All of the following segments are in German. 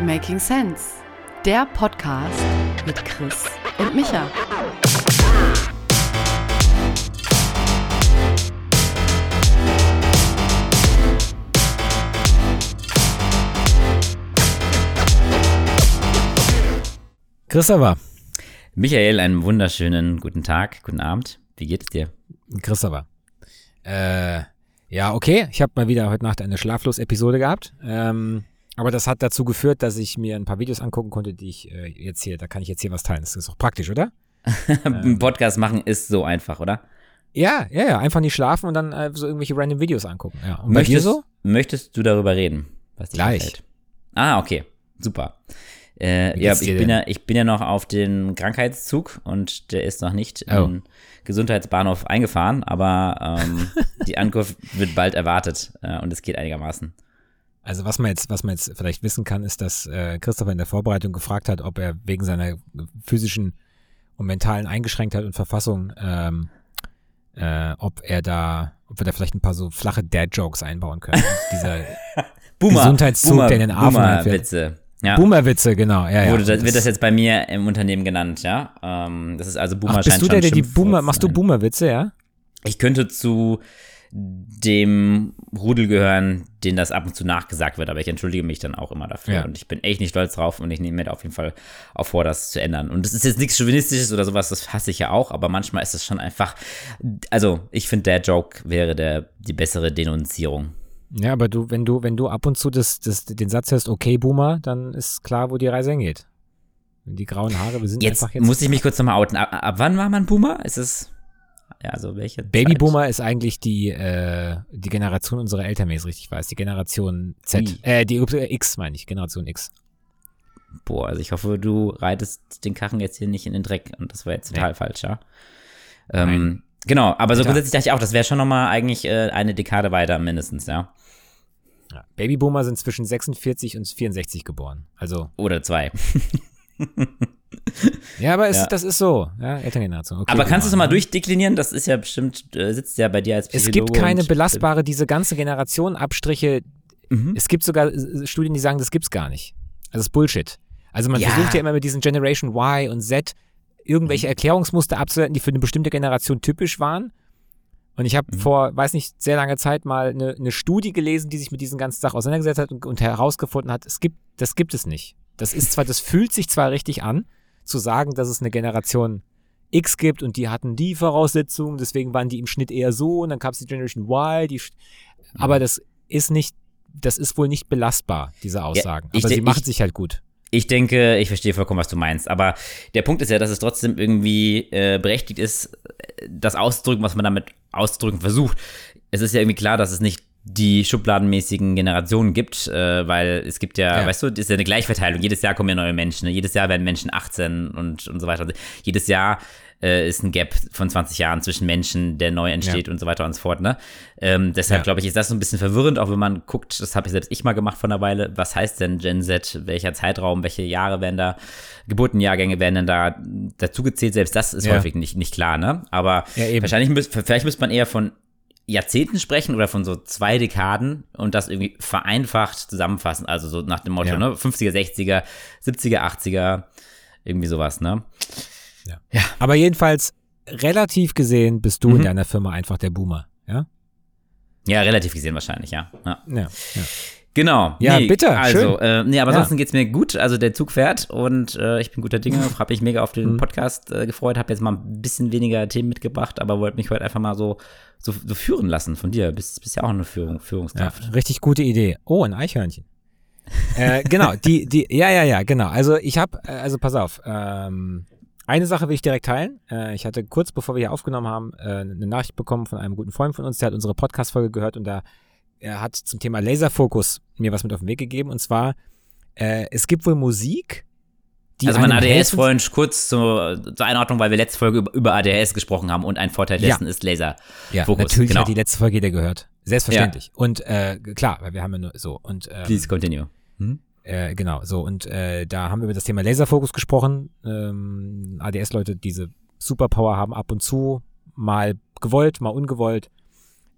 Making Sense, der Podcast mit Chris und Micha. Christopher. Michael, einen wunderschönen guten Tag, guten Abend. Wie geht es dir? Christopher. Äh, ja, okay. Ich habe mal wieder heute Nacht eine Schlaflos-Episode gehabt. Ähm, aber das hat dazu geführt, dass ich mir ein paar Videos angucken konnte, die ich äh, jetzt hier, da kann ich jetzt hier was teilen. Das ist auch praktisch, oder? Ein Podcast machen ist so einfach, oder? Ja, ja, ja. Einfach nicht schlafen und dann äh, so irgendwelche random Videos angucken. Ja. Und möchtest, so? möchtest du darüber reden? Was Gleich. gefällt? Ah, okay. Super. Äh, ja, ich bin denn? ja, ich bin ja noch auf den Krankheitszug und der ist noch nicht Oh. im Gesundheitsbahnhof eingefahren, aber ähm, die Ankunft wird bald erwartet äh, und es geht einigermaßen. Also was man jetzt, was man jetzt vielleicht wissen kann, ist, dass äh, Christopher in der Vorbereitung gefragt hat, ob er wegen seiner physischen und mentalen Eingeschränktheit und Verfassung, ähm, äh, ob er da, ob wir da vielleicht ein paar so flache Dad-Jokes einbauen können. Dieser Gesundheitszug, der in den Affen einfährt. Witze. Ja. Boomer-Witze, genau. Ja, ja. Wurde das, wird das jetzt bei mir im Unternehmen genannt, ja? Ähm, das ist also Boomer Ach, bist du der, der die Boomer, machst du. Boomer-Witze, ja? Ich könnte zu dem Rudel gehören, den das ab und zu nachgesagt wird, aber ich entschuldige mich dann auch immer dafür. Ja. Und ich bin echt nicht stolz drauf und ich nehme mir da auf jeden Fall auch vor, das zu ändern. Und das ist jetzt nichts Chauvinistisches oder sowas, das hasse ich ja auch, aber manchmal ist es schon einfach. Also, ich finde, der Joke wäre der, die bessere Denunzierung. Ja, aber du, wenn du, wenn du ab und zu das, das, den Satz hörst, okay, Boomer, dann ist klar, wo die Reise hingeht. Die grauen Haare, wir sind Jetzt, einfach jetzt. muss ich mich kurz nochmal outen. Ab, ab wann war man Boomer? Ist es. Also welche? Babyboomer ist eigentlich die, äh, die Generation unserer Eltern, wenn ich es richtig weiß. Die Generation Z. Ui. Äh, die X meine ich, Generation X. Boah, also ich hoffe, du reitest den Karren jetzt hier nicht in den Dreck und das war jetzt total falsch, ja. Ähm, genau, aber so grundsätzlich dachte ich auch, das wäre schon nochmal eigentlich äh, eine Dekade weiter mindestens, ja. Ja. Babyboomer sind zwischen 46 und 64 geboren. Also, Oder zwei. ja, aber es, Ja. das ist so. Ja, Elterngeneration. Okay, aber kannst du es Boomer, mal ne? durchdeklinieren? Das ist ja bestimmt, äh, sitzt ja bei dir als Es Psychologe. gibt keine und- belastbare, diese ganze Generation Abstriche. Mhm. Es gibt sogar äh, Studien, die sagen, das gibt's gar nicht. Also das ist Bullshit. Also man Ja. versucht ja immer mit diesen Generation Y und Z irgendwelche Mhm. Erklärungsmuster abzuleiten, die für eine bestimmte Generation typisch waren. Und ich habe Mhm. vor, weiß nicht, sehr langer Zeit mal eine, eine Studie gelesen, die sich mit diesen ganzen Sachen auseinandergesetzt hat und, und herausgefunden hat, es gibt, das gibt es nicht. Das ist zwar, das fühlt sich zwar richtig an, zu sagen, dass es eine Generation X gibt und die hatten die Voraussetzungen, deswegen waren die im Schnitt eher so und dann gab es die Generation Y, die, aber das ist nicht, das ist wohl nicht belastbar, diese Aussagen. ich aber de- sie machen ich- sich halt gut. Ich denke, ich verstehe vollkommen, was du meinst. Aber der Punkt ist ja, dass es trotzdem irgendwie äh, berechtigt ist, das auszudrücken, was man damit auszudrücken versucht. Es ist ja irgendwie klar, dass es nicht die schubladenmäßigen Generationen gibt, äh, weil es gibt ja, Ja. weißt du, das ist ja eine Gleichverteilung. Jedes Jahr kommen ja neue Menschen. Ne? Jedes Jahr werden Menschen 18 und, und so weiter. Jedes Jahr äh, ist ein Gap von 20 Jahren zwischen Menschen, der neu entsteht und so weiter und so fort. Ne? Ähm, deshalb Ja. glaube ich, ist das so ein bisschen verwirrend, auch wenn man guckt, das habe ich selbst ich mal gemacht vor einer Weile, was heißt denn Gen Z, welcher Zeitraum, welche Jahre werden da, Geburtenjahrgänge werden denn da dazugezählt, selbst das ist Ja. häufig nicht, nicht klar, ne? Aber Ja, wahrscheinlich, müsst, vielleicht müsste man eher von Jahrzehnten sprechen oder von so zwei Dekaden und das irgendwie vereinfacht zusammenfassen, also so nach dem Motto, Ja. ne, 50er, 60er, 70er, 80er, irgendwie sowas, ne? Aber jedenfalls, relativ gesehen, bist du in Mhm. deiner Firma einfach der Boomer. Ja? Ja, relativ gesehen wahrscheinlich, ja. ja. Ja. ja. Genau. Ja, bitte, Also, schön. äh, nee, aber Ja. ansonsten geht's mir gut. Also der Zug fährt und äh, ich bin guter Dinge. Mhm. Habe mich mega auf den Podcast äh, gefreut. Habe jetzt mal ein bisschen weniger Themen mitgebracht, aber wollte mich heute einfach mal so, so, so führen lassen von dir. Bist, bist ja auch eine Führung, Ja, Führungskraft. richtig gute Idee. Oh, ein Eichhörnchen. äh, genau, die, die, ja, ja, ja, genau. Also ich habe, äh, also pass auf, ähm, eine Sache will ich direkt teilen. Äh, ich hatte kurz bevor wir hier aufgenommen haben, äh, eine Nachricht bekommen von einem guten Freund von uns, der hat unsere Podcast-Folge gehört und da er hat zum Thema Laserfokus mir was mit auf den Weg gegeben. Und zwar, äh, es gibt wohl Musik, die also mein ADHS-Freund, kurz zur, zur Einordnung, weil wir letzte Folge über, ADHS gesprochen haben und ein Vorteil Ja. dessen ist Laser. Ja, Fokus, natürlich genau. hat die letzte Folge jeder gehört. Selbstverständlich. Und äh, klar, weil wir haben ja nur so. Und ähm, Please continue. Hm? Äh, genau, so. Und äh, da haben wir über das Thema Laserfokus gesprochen. Ähm, ADS-Leute, diese Superpower haben ab und zu mal gewollt, mal ungewollt,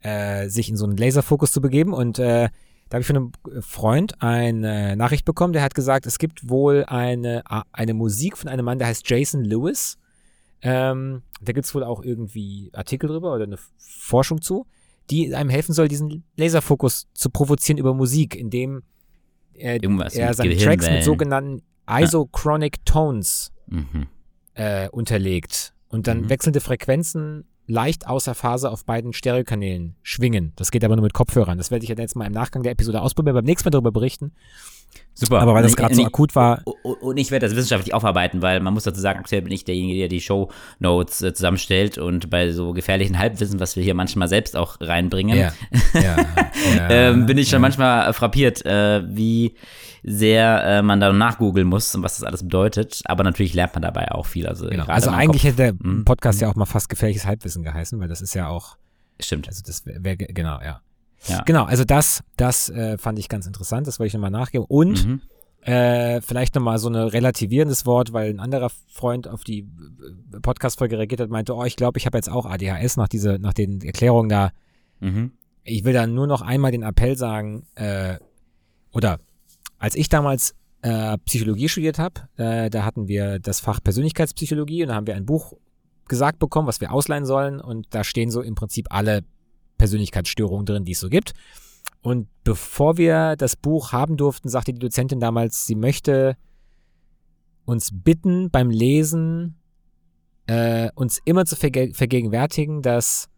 äh, sich in so einen Laserfokus zu begeben. Und äh, Da habe ich von einem Freund eine Nachricht bekommen, der hat gesagt, es gibt wohl eine, eine Musik von einem Mann, der heißt Jason Lewis. Ähm, da gibt es wohl auch irgendwie Artikel drüber oder eine Forschung zu, die einem helfen soll, diesen Laserfokus zu provozieren über Musik, indem er, er seine Tracks mit sogenannten Isochronic Tones mhm. äh, unterlegt und dann mhm. wechselnde Frequenzen leicht außer Phase auf beiden Stereokanälen schwingen. Das geht aber nur mit Kopfhörern. Das werde ich jetzt mal im Nachgang der Episode ausprobieren, beim nächsten Mal darüber berichten. Super. Aber weil das gerade so akut war. Und ich werde das wissenschaftlich aufarbeiten, weil man muss dazu sagen, aktuell bin ich derjenige, der die Show Notes äh, zusammenstellt und bei so gefährlichen Halbwissen, was wir hier manchmal selbst auch reinbringen, ja. Ja. ja. ähm, bin ich schon manchmal frappiert, äh, wie sehr äh, man da nachgoogeln muss und was das alles bedeutet. Aber natürlich lernt man dabei auch viel. Also, genau. also eigentlich Kopf. hätte der mhm. Podcast mhm. ja auch mal fast gefährliches Halbwissen geheißen, weil das ist ja auch. Stimmt. Also das wäre, genau, ja. Ja. Genau, also das, das äh, fand ich ganz interessant, das wollte ich nochmal nachgeben. Und mhm. Äh, vielleicht nochmal so ein relativierendes Wort, weil ein anderer Freund auf die äh, Podcast-Folge reagiert hat, meinte, oh, ich glaube, ich habe jetzt auch ADHS nach, diese, nach den Erklärungen da. Mhm. Ich will da nur noch einmal den Appell sagen, äh, oder als ich damals äh, Psychologie studiert habe, äh, da hatten wir das Fach Persönlichkeitspsychologie und da haben wir ein Buch gesagt bekommen, was wir ausleihen sollen und da stehen so im Prinzip alle Persönlichkeitsstörungen drin, die es so gibt. Und bevor wir das Buch haben durften, sagte die Dozentin damals, sie möchte uns bitten beim Lesen äh, uns immer zu verge vergegenwärtigen, dass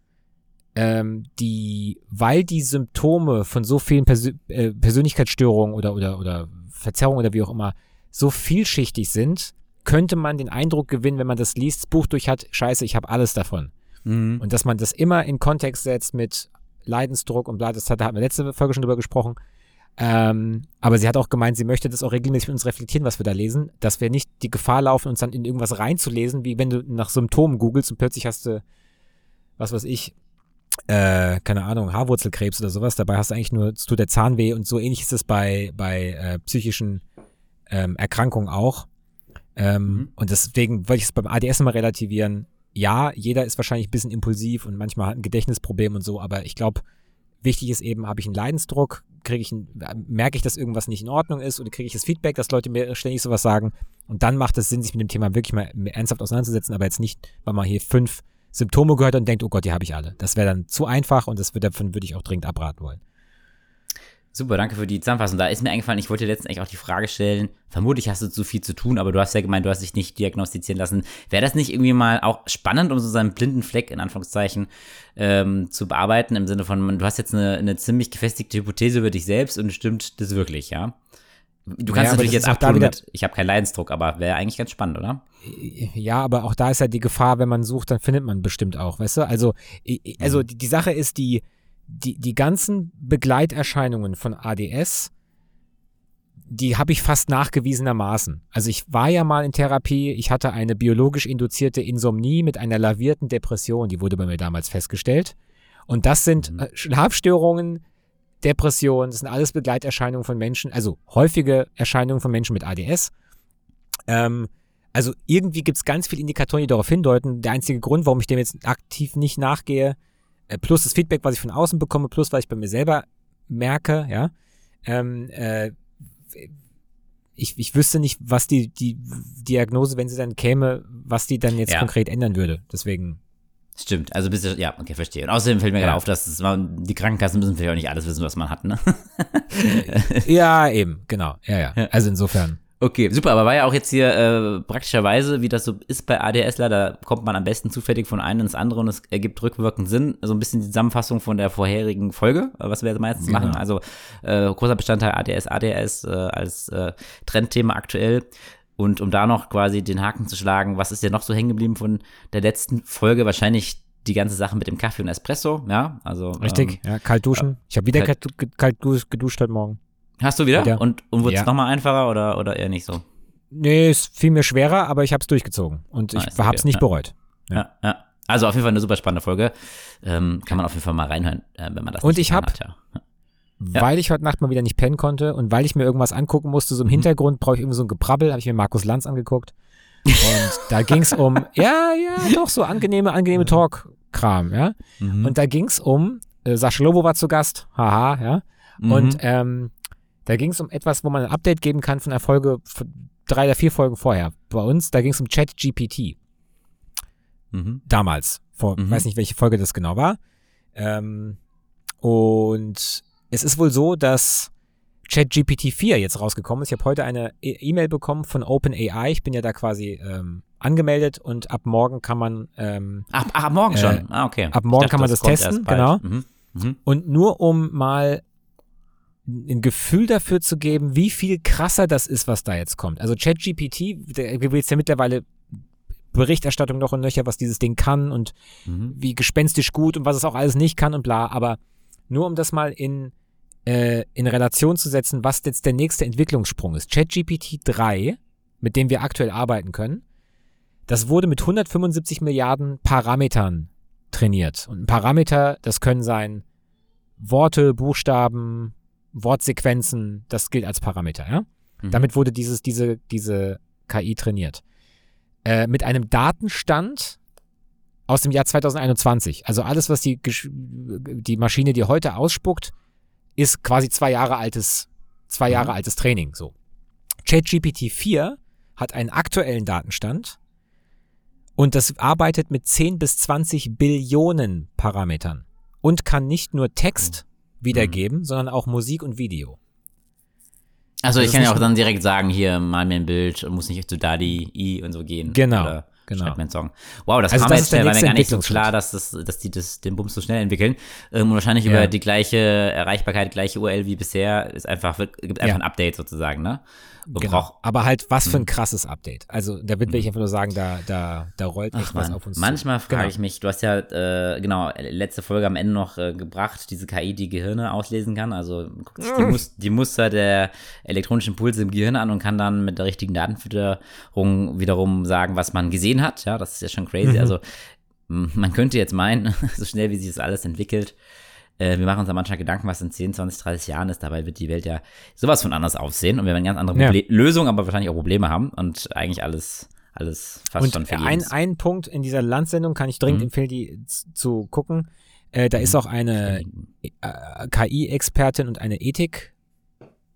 ähm, die, weil die Symptome von so vielen Persö äh, Persönlichkeitsstörungen oder, oder, oder Verzerrungen oder wie auch immer so vielschichtig sind, könnte man den Eindruck gewinnen, wenn man das liest, das Buch durch hat, scheiße, ich habe alles davon. Mhm. Und dass man das immer in Kontext setzt mit Leidensdruck und bla, das hat, da hatten wir letzte Folge schon drüber gesprochen. Ähm, aber sie hat auch gemeint, sie möchte das auch regelmäßig mit uns reflektieren, was wir da lesen, dass wir nicht die Gefahr laufen, uns dann in irgendwas reinzulesen, wie wenn du nach Symptomen googelst und plötzlich hast du, was weiß ich, äh, keine Ahnung, Haarwurzelkrebs oder sowas. Dabei hast du eigentlich nur, es tut der Zahnweh und so ähnlich ist es bei, bei äh, psychischen ähm, Erkrankungen auch. Ähm, mhm. Und deswegen wollte ich es beim ADS immer relativieren. Ja, jeder ist wahrscheinlich ein bisschen impulsiv und manchmal hat ein Gedächtnisproblem und so, aber ich glaube, wichtig ist eben, habe ich einen Leidensdruck, kriege ich ein, merke ich, dass irgendwas nicht in Ordnung ist oder kriege ich das Feedback, dass Leute mir ständig sowas sagen. Und dann macht es Sinn, sich mit dem Thema wirklich mal ernsthaft auseinanderzusetzen, aber jetzt nicht, weil man hier fünf Symptome gehört und denkt, oh Gott, die habe ich alle. Das wäre dann zu einfach und das wird, davon würde ich auch dringend abraten wollen. Super, danke für die Zusammenfassung. Da ist mir eingefallen, ich wollte dir letztens eigentlich auch die Frage stellen, vermutlich hast du zu viel zu tun, aber du hast ja gemeint, du hast dich nicht diagnostizieren lassen. Wäre das nicht irgendwie mal auch spannend, um so seinen blinden Fleck in Anführungszeichen ähm, zu bearbeiten, im Sinne von, du hast jetzt eine, eine ziemlich gefestigte Hypothese über dich selbst und stimmt das wirklich, ja? Du kannst ja, natürlich jetzt abtun mit, ich habe keinen Leidensdruck, aber wäre eigentlich ganz spannend, oder? Ja, aber auch da ist ja die Gefahr, wenn man sucht, dann findet man bestimmt auch, weißt du? Also, also mhm. die, die Sache ist, die, die, die ganzen Begleiterscheinungen von ADS, die habe ich fast nachgewiesenermaßen. Also ich war ja mal in Therapie, ich hatte eine biologisch induzierte Insomnie mit einer lavierten Depression, die wurde bei mir damals festgestellt. Und das sind mhm. Äh, Schlafstörungen, Depression, das sind alles Begleiterscheinungen von Menschen, also häufige Erscheinungen von Menschen mit ADS. Ähm, also irgendwie gibt es ganz viele Indikatoren, die darauf hindeuten. Der einzige Grund, warum ich dem jetzt aktiv nicht nachgehe, plus das Feedback, was ich von außen bekomme, plus was ich bei mir selber merke, ja, ähm, äh, ich, ich wüsste nicht, was die, die Diagnose, wenn sie dann käme, was die dann jetzt ja. konkret ändern würde. Deswegen Stimmt, also bist du, ja, okay, verstehe. Und außerdem fällt mir ja. gerade auf, dass es, die Krankenkassen müssen vielleicht auch nicht alles wissen, was man hat, ne? ja, eben, genau. Ja, ja. Also insofern. Okay, super, aber war ja auch jetzt hier äh, praktischerweise, wie das so ist bei ADSler, da kommt man am besten zufällig von einem ins andere und es ergibt rückwirkend Sinn. So ein bisschen die Zusammenfassung von der vorherigen Folge, was wir jetzt meistens genau. machen. Also äh, großer Bestandteil ADS, ADS äh, als äh, Trendthema aktuell. Und um da noch quasi den Haken zu schlagen, was ist dir noch so hängen geblieben von der letzten Folge? Wahrscheinlich die ganze Sache mit dem Kaffee und Espresso, ja, also. Richtig, ähm, ja, kalt duschen. ich habe wieder kalt, kalt, geduscht heute Morgen. Hast du wieder? wieder. Und, und wurde es ja. nochmal einfacher oder, oder eher nicht so? Nee, es fiel mir schwerer, aber ich habe es durchgezogen und ich ah, habe es nicht ja. bereut. Ja. ja. ja, Also auf jeden Fall eine super spannende Folge. Ähm, kann man auf jeden Fall mal reinhören, äh, wenn man das Und ich habe. Weil ich heute Nacht mal wieder nicht pennen konnte und weil ich mir irgendwas angucken musste, so im mhm. Hintergrund brauche ich irgendwie so ein Geprabbel, habe ich mir Markus Lanz angeguckt. Und da ging es um, ja, ja, doch, so angenehme, angenehme Talk-Kram, ja. Mhm. Und da ging es um, äh, Sascha Lobo war zu Gast, haha, ja. Mhm. Und ähm, da ging es um etwas, wo man ein Update geben kann von einer Folge, von drei oder vier Folgen vorher. Bei uns, da ging es um ChatGPT. Mhm. Damals. Vor, Mhm. weiß nicht, welche Folge das genau war. Ähm, und es ist wohl so, dass ChatGPT 4 jetzt rausgekommen ist. Ich habe heute eine E- E-Mail bekommen von OpenAI. Ich bin ja da quasi ähm, angemeldet und ab morgen kann man ähm, Ach, ach, ab morgen Äh, schon. Ah, okay. ab morgen Ich kann man das kommt testen, genau. Mhm. Mhm. Und nur um mal ein Gefühl dafür zu geben, wie viel krasser das ist, was da jetzt kommt. Also ChatGPT, da gibt ja mittlerweile Berichterstattung noch und nöcher, was dieses Ding kann und Mhm. wie gespenstisch gut und was es auch alles nicht kann und bla. Aber nur um das mal in, äh, in Relation zu setzen, was jetzt der nächste Entwicklungssprung ist. ChatGPT 3, mit dem wir aktuell arbeiten können, das wurde mit 175 Milliarden Parametern trainiert. Und ein Parameter, das können sein Worte, Buchstaben, Wortsequenzen, das gilt als Parameter, ja? Mhm. Damit wurde dieses, diese, diese KI trainiert. Äh, mit einem Datenstand aus dem Jahr 2021. Also alles, was die, die Maschine dir heute ausspuckt, ist quasi zwei Jahre altes, zwei Jahre Mhm. altes Training. So. ChatGPT 4 hat einen aktuellen Datenstand und das arbeitet mit 10 bis 20 Billionen Parametern und kann nicht nur Text wiedergeben, sondern auch Musik und Video. Also das ich kann ja auch dann direkt sagen, hier, mal mir ein Bild und muss nicht zu Dadi, I und so gehen. Genau, Oder genau. schreib mir einen Song. Wow, das Also kam das jetzt schnell, war mir gar nicht so klar, dass, das, dass die das, den Bums so schnell entwickeln. Ähm, und wahrscheinlich Ja. über die gleiche Erreichbarkeit, gleiche URL wie bisher, ist einfach, gibt einfach Ja. ein Update sozusagen, ne? Genau. Aber halt, was für ein krasses Update. Also, da will ich einfach nur sagen, da, da, da rollt echt Ach was auf uns manchmal zu. frage Genau. ich mich, du hast ja, äh, genau, letzte Folge am Ende noch äh, gebracht, diese KI, die Gehirne auslesen kann. Also guckt sich die, Mus die Muster der elektronischen Impulse im Gehirn an und kann dann mit der richtigen Datenfütterung wiederum sagen, was man gesehen hat. Ja, das ist ja schon crazy. Mhm. Also man könnte jetzt meinen, so schnell wie sich das alles entwickelt, äh, wir machen uns da manchmal Gedanken, was in 10, 20, 30 Jahren ist. Dabei wird die Welt ja sowas von anders aussehen und wir werden ganz andere Ja. Lösungen, aber wahrscheinlich auch Probleme haben und eigentlich alles, alles fast schon Und ein, ein Punkt in dieser Landsendung kann ich dringend Mhm. empfehlen, die zu gucken. Äh, da ist auch eine äh, KI-Expertin und eine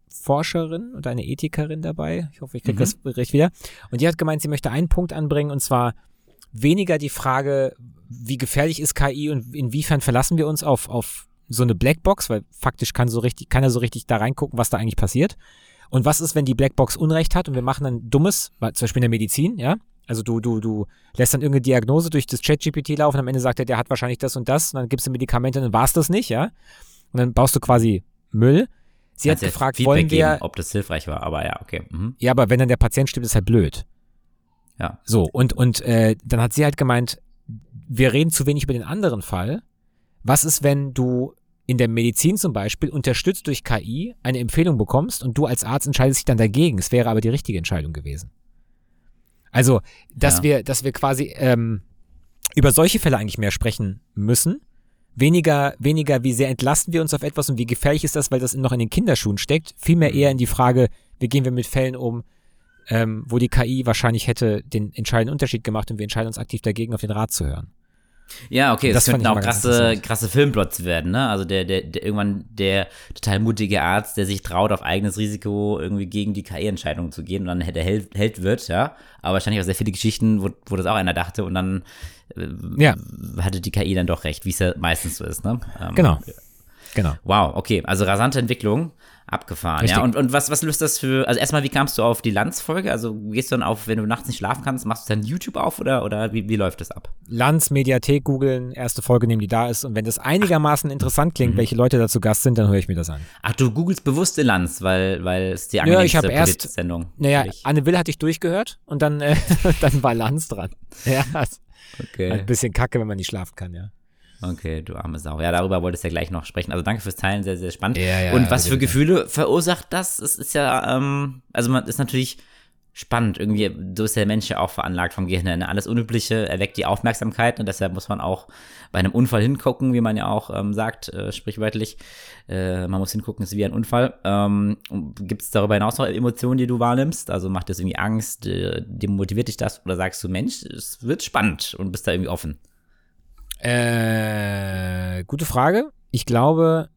Ethikforscherin und eine Ethikerin dabei. Ich hoffe, ich kriege Mhm. das recht wieder. Und die hat gemeint, sie möchte einen Punkt anbringen und zwar weniger die Frage, wie gefährlich ist KI und inwiefern verlassen wir uns auf, auf so eine Blackbox, weil faktisch kann so richtig, kann er so richtig da reingucken, was da eigentlich passiert. Und was ist, wenn die Blackbox Unrecht hat und wir machen dann dummes, zum Beispiel in der Medizin, ja? Also du, du, du lässt dann irgendeine Diagnose durch das Chat-GPT laufen, am Ende sagt er, der hat wahrscheinlich das und das, und dann gibst du Medikamente, dann war es das nicht, ja? Und dann baust du quasi Müll. Sie hat Kannst jetzt gefragt, Feedback wollen wir, geben, ob das hilfreich war, aber ja, okay. Mhm. ja, aber wenn dann der Patient stirbt, ist halt blöd. Ja. So, und, und äh, dann hat sie halt gemeint, wir reden zu wenig über den anderen Fall. Was ist, wenn du in der Medizin zum Beispiel unterstützt durch KI eine Empfehlung bekommst und du als Arzt entscheidest dich dann dagegen? Es wäre aber die richtige Entscheidung gewesen. Also, dass Ja. wir, dass wir quasi ähm, über solche Fälle eigentlich mehr sprechen müssen. Weniger, weniger, wie sehr entlasten wir uns auf etwas und wie gefährlich ist das, weil das noch in den Kinderschuhen steckt. Vielmehr eher in die Frage, wie gehen wir mit Fällen um, ähm, wo die KI wahrscheinlich hätte den entscheidenden Unterschied gemacht und wir entscheiden uns aktiv dagegen, auf den Rat zu hören. Ja, okay, Das fand könnten auch krasse, krasse Filmplots werden, ne? Also der, der, der irgendwann der total mutige Arzt, der sich traut, auf eigenes Risiko irgendwie gegen die KI-Entscheidung zu gehen und dann der Held, Held wird, ja. Aber wahrscheinlich auch sehr viele Geschichten, wo, wo das auch einer dachte und dann äh, Ja. hatte die KI dann doch recht, wie es ja meistens so ist, ne? Ähm, Genau. Genau. Wow, okay, also rasante Entwicklung, abgefahren, Richtig. ja. Und, und was, was löst das für, also erstmal, wie kamst du auf die Lanz-Folge? Also gehst du dann auf, wenn du nachts nicht schlafen kannst, machst du dann YouTube auf oder, oder wie, wie läuft das ab? Lanz Mediathek googeln, erste Folge nehmen, die da ist. Und wenn das einigermaßen interessant klingt, welche Leute da zu Gast sind, dann höre ich mir das an. Ach, du googelst bewusst Lanz, weil, weil es die Ja, angenehmste ich habe erst- Polit-Sendung Naja. Anne Will hatte ich durchgehört und dann, äh, dann war Lanz dran. Ja, Okay. ein bisschen kacke, wenn man nicht schlafen kann, ja. Okay, du arme Sau. Ja, darüber wolltest du ja gleich noch sprechen. Also danke fürs Teilen, sehr, sehr spannend. Ja, ja, Und was für. Gefühle verursacht das? Es ist ja, ähm, also man ist natürlich spannend. Irgendwie, so ist der Mensch ja auch veranlagt vom Gehirn. ne? Alles Unübliche erweckt die Aufmerksamkeit und deshalb muss man auch bei einem Unfall hingucken, wie man ja auch ähm, sagt, äh, sprichwörtlich. Äh, man muss hingucken, ist wie ein Unfall. Ähm, Gibt es darüber hinaus noch Emotionen, die du wahrnimmst? Also macht das irgendwie Angst? Äh, demotiviert dich das? Oder sagst du, Mensch, es wird spannend und bist da irgendwie offen? Äh, gute Frage. Ich glaube,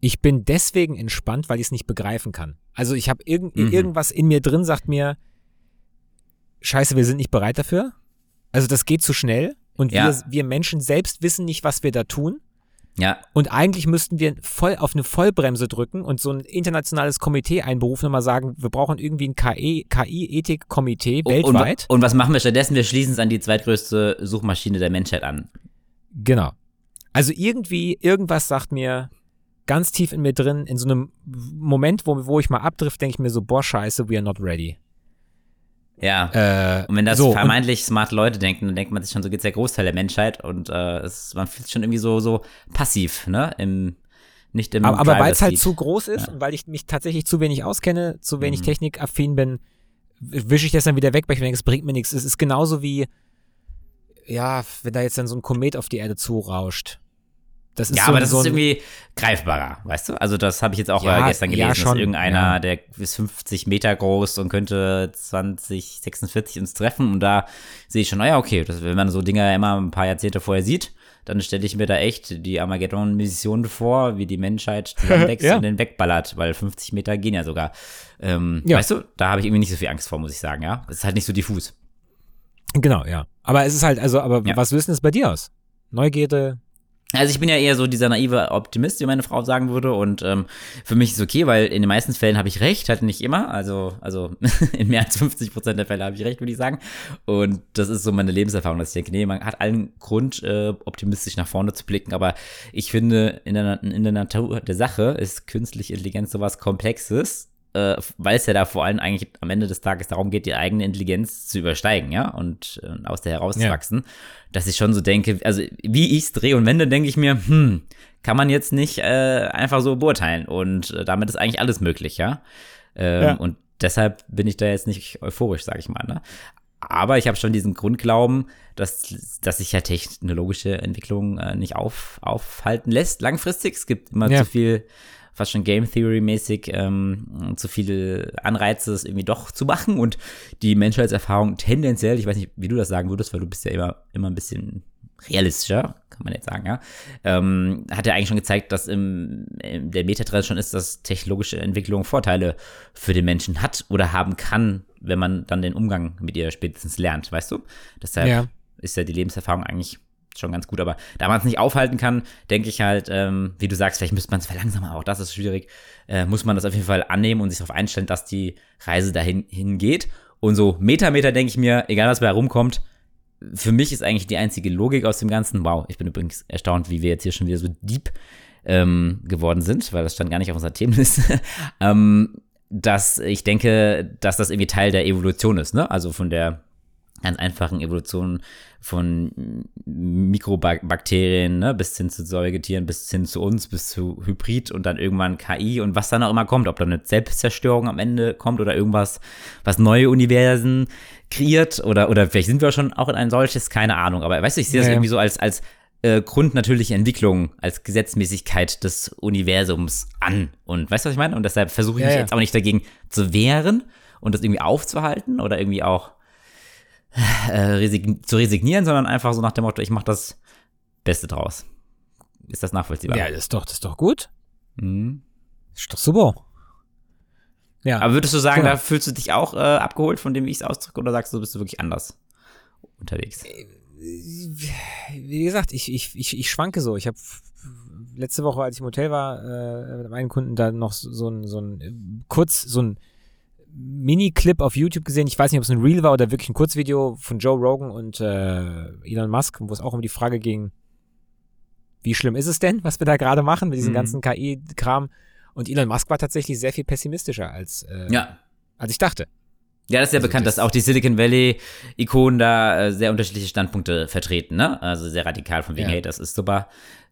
ich bin deswegen entspannt, weil ich es nicht begreifen kann. Also ich habe irgend, Mhm. irgendwas in mir drin, sagt mir, scheiße, wir sind nicht bereit dafür. Also das geht zu schnell und Ja. wir, wir Menschen selbst wissen nicht, was wir da tun. Ja, Und eigentlich müssten wir voll auf eine Vollbremse drücken und so ein internationales Komitee einberufen und mal sagen, wir brauchen irgendwie ein KI KI-Ethik-Komitee Und- weltweit. Und, und was machen wir stattdessen? Wir schließen es an die zweitgrößte Suchmaschine der Menschheit an. Genau. Also irgendwie, irgendwas sagt mir ganz tief in mir drin, in so einem Moment, wo, wo ich mal abdrift, denke ich mir so, boah, scheiße, we are not ready. Ja. Äh, Und wenn das so, vermeintlich smarte Leute denken, dann denkt man sich schon, so geht's der Großteil der Menschheit und äh, es, man fühlt sich schon irgendwie so, so passiv, ne? Im, nicht im Aber, aber weil es halt zu groß ist Ja. und weil ich mich tatsächlich zu wenig auskenne, zu wenig Mhm. technikaffin bin, wische ich das dann wieder weg, weil ich denke, es bringt mir nichts. Es ist genauso wie, ja, wenn da jetzt dann so ein Komet auf die Erde zurauscht. Das ist Ja, so, aber das so ist irgendwie greifbarer, weißt du? Also das habe ich jetzt auch Ja, äh, gestern ja, gelesen, dass schon, irgendeiner, ja. der ist 50 Meter groß und könnte 20, 46 uns treffen und da sehe ich schon, naja, okay, das, wenn man so Dinger immer ein paar Jahrzehnte vorher sieht, dann stelle ich mir da echt die Armageddon-Mission vor, wie die Menschheit zusammenwächst Ja. und den wegballert, weil 50 Meter gehen ja sogar. Ähm, Ja. Weißt du, da habe ich irgendwie nicht so viel Angst vor, muss ich sagen, ja. Es ist halt nicht so diffus. Genau, ja. Aber es ist halt, also, aber Ja. was denn das bei dir aus? Neugierde, Also ich bin ja eher so dieser naive Optimist, wie meine Frau sagen würde. Und ähm, für mich ist es okay, weil in den meisten Fällen habe ich recht, halt nicht immer. Also, also in mehr als 50 Prozent der Fälle habe ich recht, würde ich sagen. Und das ist so meine Lebenserfahrung, dass ich denke, nee, man hat allen Grund, äh, optimistisch nach vorne zu blicken. Aber ich finde, in der, in der Natur der Sache ist künstliche Intelligenz sowas Komplexes, äh, weil es ja da vor allem eigentlich am Ende des Tages darum geht, die eigene Intelligenz zu übersteigen, ja, und äh, aus der herauszuwachsen, dass ich schon so denke, also wie ich es drehe und wende, denke ich mir, hm, kann man jetzt nicht äh, einfach so beurteilen und äh, damit ist eigentlich alles möglich, ja. Ähm, Ja. Und deshalb bin ich da jetzt nicht euphorisch, sage ich mal, ne? Aber ich habe schon diesen Grundglauben, dass, dass sich ja technologische Entwicklung äh, nicht auf, aufhalten lässt langfristig. Es gibt immer Ja. zu viel, fast schon Game Theory-mäßig, ähm, zu viele Anreize, es irgendwie doch zu machen. Und die Menschheitserfahrung tendenziell, ich weiß nicht, wie du das sagen würdest, weil du bist ja immer, immer ein bisschen realistischer, kann man jetzt sagen, ja, ähm, hat ja eigentlich schon gezeigt, dass im, im der Metatrend schon ist, dass technologische Entwicklung Vorteile für den Menschen hat oder haben kann, wenn man dann den Umgang mit ihr spätestens lernt, weißt du? Deshalb Ja. ist ja die Lebenserfahrung eigentlich schon ganz gut, aber da man es nicht aufhalten kann, denke ich halt, ähm, wie du sagst, vielleicht müsste man es verlangsamen, auch das ist schwierig, äh, muss man das auf jeden Fall annehmen und sich darauf einstellen, dass die Reise dahin hingeht. Und so Meter, Meter denke ich mir, egal was bei herumkommt, für mich ist eigentlich die einzige Logik aus dem Ganzen, wow, ich bin übrigens erstaunt, wie wir jetzt hier schon wieder so deep ähm, geworden sind, weil das stand gar nicht auf unserer Themenliste, ähm, dass ich denke, dass das irgendwie Teil der Evolution ist, ne? Also von der ganz einfachen Evolution von Mikrobakterien, ne, bis hin zu Säugetieren, bis hin zu uns, bis zu Hybrid und dann irgendwann KI und was dann auch immer kommt, ob da eine Selbstzerstörung am Ende kommt oder irgendwas, was neue Universen kreiert oder, oder vielleicht sind wir schon auch in ein solches, keine Ahnung. Aber weißt du, ich sehe das ja. irgendwie so als, als äh, grundnatürliche Entwicklung, als Gesetzmäßigkeit des Universums an. Und weißt du, was ich meine? Und deshalb versuche ich Ja, mich ja. jetzt auch nicht dagegen zu wehren und das irgendwie aufzuhalten oder irgendwie auch äh, resign zu resignieren, sondern einfach so nach dem Motto, ich mache das Beste draus. Ist das nachvollziehbar? Ja, das ist doch, das ist doch gut. Mhm. Ist doch super. Ja. Aber würdest du sagen, Genau. da fühlst du dich auch äh, abgeholt, von dem, wie ich es ausdrücke, oder sagst du, bist du wirklich anders unterwegs? wie gesagt, ich, ich, ich, ich schwanke so. Ich habe letzte Woche, als ich im Hotel war, äh, mit meinen Kunden da noch so so ein, so ein äh, kurz, so ein Mini-Clip auf YouTube gesehen. Ich weiß nicht, ob es ein Reel war oder wirklich ein Kurzvideo von Joe Rogan und äh, Elon Musk, wo es auch um die Frage ging, wie schlimm ist es denn, was wir da gerade machen mit diesem Mhm. ganzen KI-Kram? Und Elon Musk war tatsächlich sehr viel pessimistischer als, äh, Ja. als ich dachte. Ja, das ist ja Also bekannt, das- dass auch die Silicon Valley-Ikonen da äh, sehr unterschiedliche Standpunkte vertreten, ne? Also sehr radikal von wegen, Ja. hey, das ist super.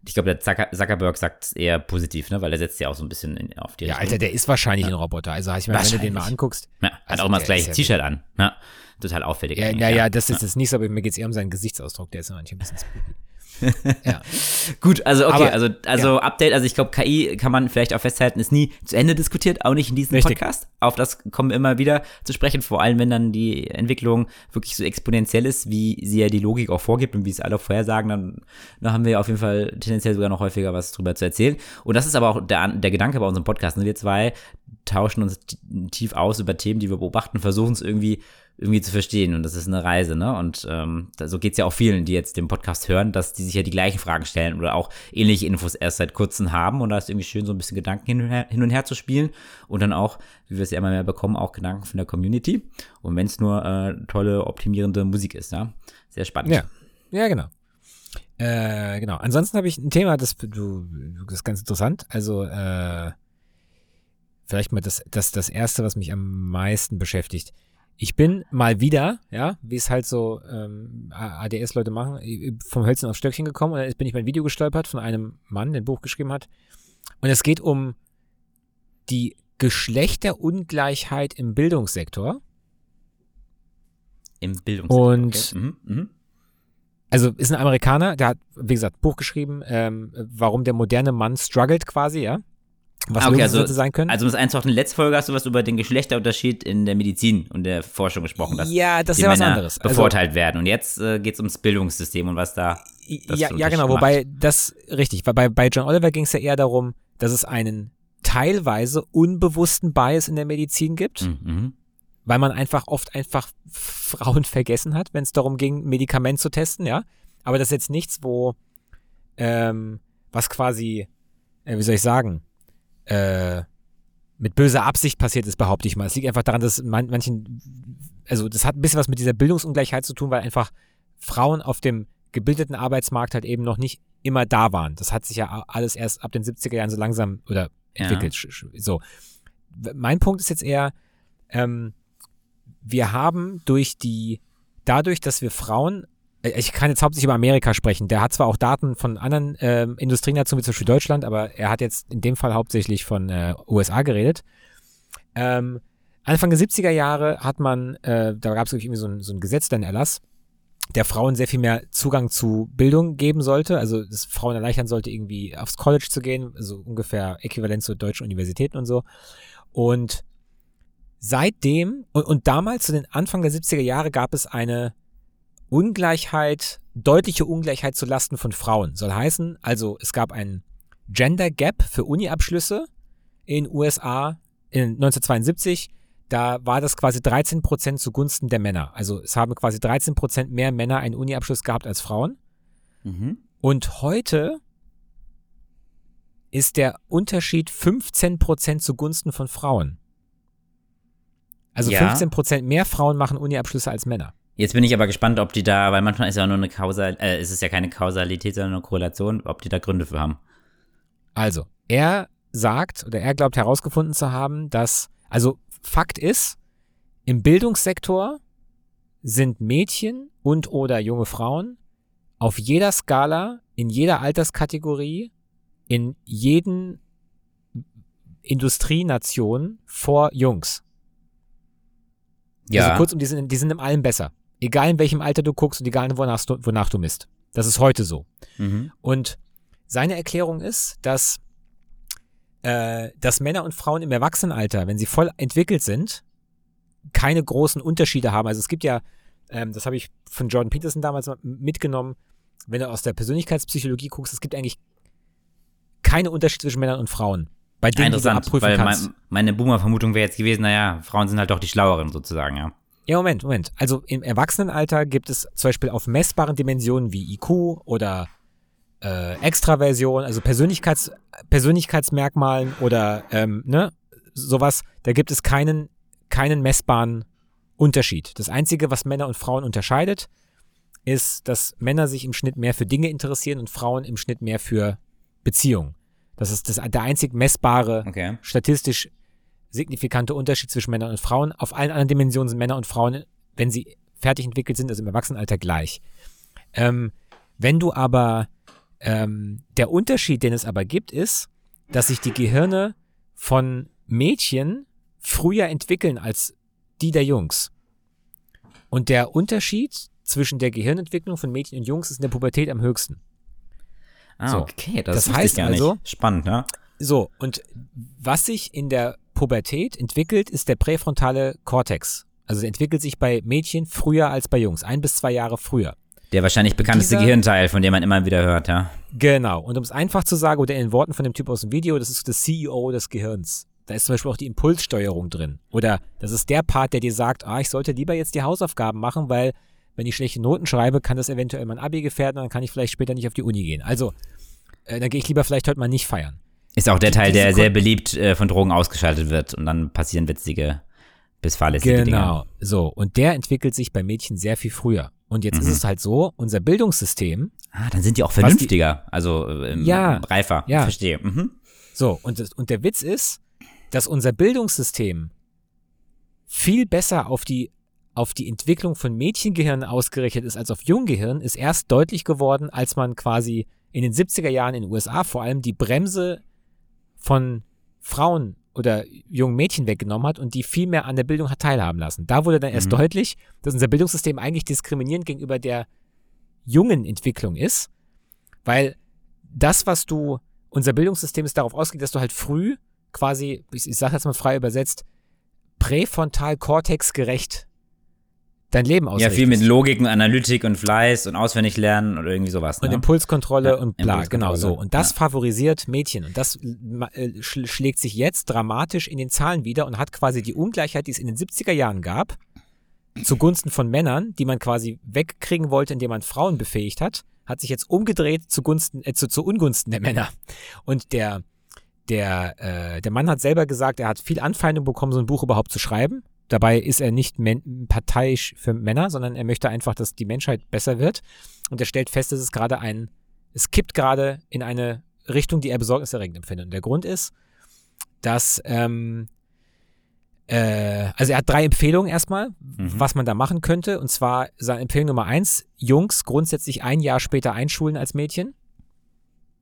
Ich glaube, der Zucker Zuckerberg sagt es eher positiv, ne? Weil er setzt ja auch so ein bisschen in, auf die Ja, Richtung. Alter, der ist wahrscheinlich ein Roboter. Also ich meine, wenn du den mal anguckst, Ja, hat Also auch immer das gleiche ja T-Shirt an. Ja, total auffällig. Ja, naja, das ist jetzt nicht so, aber mir geht es eher um seinen Gesichtsausdruck, der ist ja manchmal ein bisschen spooky. Ja. Gut, also okay, Aber- also, also Update, also ich glaube, KI kann man vielleicht auch festhalten, ist nie zu Ende diskutiert, auch nicht in diesem Richtig. Podcast. Auf das kommen wir immer wieder zu sprechen, vor allem wenn dann die Entwicklung wirklich so exponentiell ist, wie sie ja die Logik auch vorgibt und wie es alle vorhersagen, dann, dann haben wir auf jeden Fall tendenziell sogar noch häufiger was drüber zu erzählen. Und das ist aber auch der, der Gedanke bei unserem Podcast. ne? Wir zwei tauschen uns tief aus über Themen, die wir beobachten, versuchen es irgendwie irgendwie zu verstehen und das ist eine Reise, ne? Und ähm, so geht's ja auch vielen, die jetzt den Podcast hören, dass die sich ja die gleichen Fragen stellen oder auch ähnliche Infos erst seit kurzem haben und da ist irgendwie schön, so ein bisschen Gedanken hin und her, hin und her zu spielen und dann auch, wie wir es ja immer mehr bekommen, auch Gedanken von der Community und wenn es nur äh, tolle, optimierende Musik ist, ja? Sehr spannend. Ja, ja, genau. Äh, genau. Ansonsten habe ich ein Thema, das du, das ist ganz interessant. Also äh, vielleicht mal das, das, das erste, was mich am meisten beschäftigt. Ich bin mal wieder, ja, wie es halt so ähm, ADS-Leute machen, vom Hölzchen aufs Stöckchen gekommen und dann bin ich mein Video gestolpert von einem Mann, der ein Buch geschrieben hat. Und es geht um die Geschlechterungleichheit im Bildungssektor. Im Bildungssektor. Und- okay. mhm, mhm. also ist ein Amerikaner, der hat, wie gesagt, Buch geschrieben, ähm, warum der moderne Mann struggelt quasi, ja. Was Ah, okay, also- sein können. Also um es einzuordnen, letzte Folge hast du was über den Geschlechterunterschied in der Medizin und der Forschung gesprochen, dass ja, das ist ja was anderes. Also, bevorteilt werden. Und jetzt äh, geht es ums Bildungssystem und was da ja, ja, genau, Unterschied wobei das, richtig, weil bei, bei John Oliver ging es ja eher darum, dass es einen teilweise unbewussten Bias in der Medizin gibt, Mhm, weil man einfach oft einfach Frauen vergessen hat, wenn es darum ging, Medikament zu testen, ja. Aber das ist jetzt nichts, wo, ähm, was quasi, äh, wie soll ich sagen, äh, mit böser Absicht passiert ist, behaupte ich mal. Es liegt einfach daran, dass man, manchen, also das hat ein bisschen was mit dieser Bildungsungleichheit zu tun, weil einfach Frauen auf dem gebildeten Arbeitsmarkt halt eben noch nicht immer da waren. Das hat sich ja alles erst ab den 70er Jahren so langsam oder Ja. entwickelt. Sch- So. Mein Punkt ist jetzt eher, ähm, wir haben durch die, dadurch, dass wir Frauen, ich kann jetzt hauptsächlich über Amerika sprechen, der hat zwar auch Daten von anderen ähm, Industrienationen, wie zum Beispiel Deutschland, aber er hat jetzt in dem Fall hauptsächlich von äh, USA geredet. Ähm, Anfang der 70er Jahre hat man, äh, da gab es irgendwie so ein, so ein Gesetz, ein Erlass, der Frauen sehr viel mehr Zugang zu Bildung geben sollte, also das Frauen erleichtern sollte, irgendwie aufs College zu gehen, also ungefähr äquivalent zu deutschen Universitäten und so. Und seitdem, und, und damals, zu den Anfang der 70er Jahre, gab es eine Ungleichheit, deutliche Ungleichheit zu Lasten von Frauen. Soll heißen, also es gab ein Gender Gap für Uni-Abschlüsse in USA in 1972. Da war das quasi 13% zugunsten der Männer. Also es haben quasi 13% mehr Männer einen Uni-Abschluss gehabt als Frauen. Mhm. Und heute ist der Unterschied 15% zugunsten von Frauen. Also Ja. 15% mehr Frauen machen Uni-Abschlüsse als Männer. Jetzt bin ich aber gespannt, ob die da, weil manchmal ist ja nur eine Kausal, äh, es ist ja keine Kausalität, sondern eine Korrelation, ob die da Gründe für haben. Also, er sagt oder er glaubt herausgefunden zu haben, dass, also Fakt ist, im Bildungssektor sind Mädchen und oder junge Frauen auf jeder Skala, in jeder Alterskategorie, in jeden Industrienation vor Jungs. Also kurzum, die sind, die sind in allem besser. Egal in welchem Alter du guckst und egal wonach du, wonach du misst. Das ist heute so. Mhm. Und seine Erklärung ist, dass, äh, dass Männer und Frauen im Erwachsenenalter, wenn sie voll entwickelt sind, keine großen Unterschiede haben. Also es gibt ja, ähm, das habe ich von Jordan Peterson damals mal mitgenommen, wenn du aus der Persönlichkeitspsychologie guckst, es gibt eigentlich keine Unterschiede zwischen Männern und Frauen. Bei denen du so Interessant, abprüfen weil kannst. mein, meine Boomer-Vermutung wäre jetzt gewesen, naja, Frauen sind halt doch die Schlaueren sozusagen, ja. Ja, Moment, Moment. Also im Erwachsenenalter gibt es zum Beispiel auf messbaren Dimensionen wie IQ oder äh, Extraversion, also Persönlichkeits, Persönlichkeitsmerkmalen oder ähm, ne, sowas, da gibt es keinen, keinen messbaren Unterschied. Das Einzige, was Männer und Frauen unterscheidet, ist, dass Männer sich im Schnitt mehr für Dinge interessieren und Frauen im Schnitt mehr für Beziehungen. Das ist das, der einzig messbare Okay. statistisch signifikante Unterschied zwischen Männern und Frauen. Auf allen anderen Dimensionen sind Männer und Frauen, wenn sie fertig entwickelt sind, also im Erwachsenenalter gleich. Ähm, wenn du aber, ähm, der Unterschied, den es aber gibt, ist, dass sich die Gehirne von Mädchen früher entwickeln als die der Jungs. Und der Unterschied zwischen der Gehirnentwicklung von Mädchen und Jungs ist in der Pubertät am höchsten. Ah, So. okay, das, Das heißt also-. Spannend, ja. So, und was sich in der Pubertät entwickelt, ist der präfrontale Kortex. Also entwickelt sich bei Mädchen früher als bei Jungs, ein bis zwei Jahre früher. Der wahrscheinlich bekannteste Dieser- Gehirnteil, von dem man immer wieder hört, ja. Genau. Und um es einfach zu sagen, oder in den Worten von dem Typ aus dem Video, das ist das CEO des Gehirns. Da ist zum Beispiel auch die Impulssteuerung drin. Oder das ist der Part, der dir sagt, ah, ich sollte lieber jetzt die Hausaufgaben machen, weil wenn ich schlechte Noten schreibe, kann das eventuell mein Abi gefährden, dann kann ich vielleicht später nicht auf die Uni gehen. Also, äh, dann gehe ich lieber vielleicht heute mal nicht feiern. Ist auch der Die- Teil, der sehr beliebt äh, von Drogen ausgeschaltet wird und dann passieren witzige bis fahrlässige Dinge. Genau. So. Und der entwickelt sich bei Mädchen sehr viel früher. Und jetzt Mhm. ist es halt so, unser Bildungssystem, Ah, dann sind die auch die- vernünftiger, also ähm, Ja, reifer. ja. Verstehe. Mhm. So, und, das, und der Witz ist, dass unser Bildungssystem viel besser auf die, auf die Entwicklung von Mädchengehirnen ausgerichtet ist als auf Junggehirn, ist erst deutlich geworden, als man quasi in den 70er Jahren in den USA vor allem die Bremse von Frauen oder jungen Mädchen weggenommen hat und die viel mehr an der Bildung hat teilhaben lassen. Da wurde dann erst Mhm. deutlich, dass unser Bildungssystem eigentlich diskriminierend gegenüber der jungen Entwicklung ist, weil das, was du, unser Bildungssystem ist darauf ausgelegt, dass du halt früh quasi, ich, ich sage jetzt mal frei übersetzt, präfrontal gerecht dein Leben Ja, ausrichtest. viel mit Logik und Analytik und Fleiß und auswendig lernen oder irgendwie sowas. und Ne? Impulskontrolle Ja, und bla, Impulskontrolle, genau so. Und das ja. favorisiert Mädchen und das äh, sch schlägt sich jetzt dramatisch in den Zahlen wieder und hat quasi die Ungleichheit, die es in den 70er Jahren gab, zugunsten von Männern, die man quasi wegkriegen wollte, indem man Frauen befähigt hat, hat sich jetzt umgedreht zugunsten, äh, zu, zu Ungunsten der Männer. Und der, der, äh, der Mann hat selber gesagt, er hat viel Anfeindung bekommen, so ein Buch überhaupt zu schreiben. Dabei ist er nicht parteiisch für Männer, sondern er möchte einfach, dass die Menschheit besser wird. Und er stellt fest, dass es gerade ein, es kippt gerade in eine Richtung, die er besorgniserregend empfindet. Und der Grund ist, dass, ähm, äh, also er hat drei Empfehlungen erstmal, Mhm. was man da machen könnte. Und zwar seine Empfehlung Nummer eins, Jungs grundsätzlich ein Jahr später einschulen als Mädchen.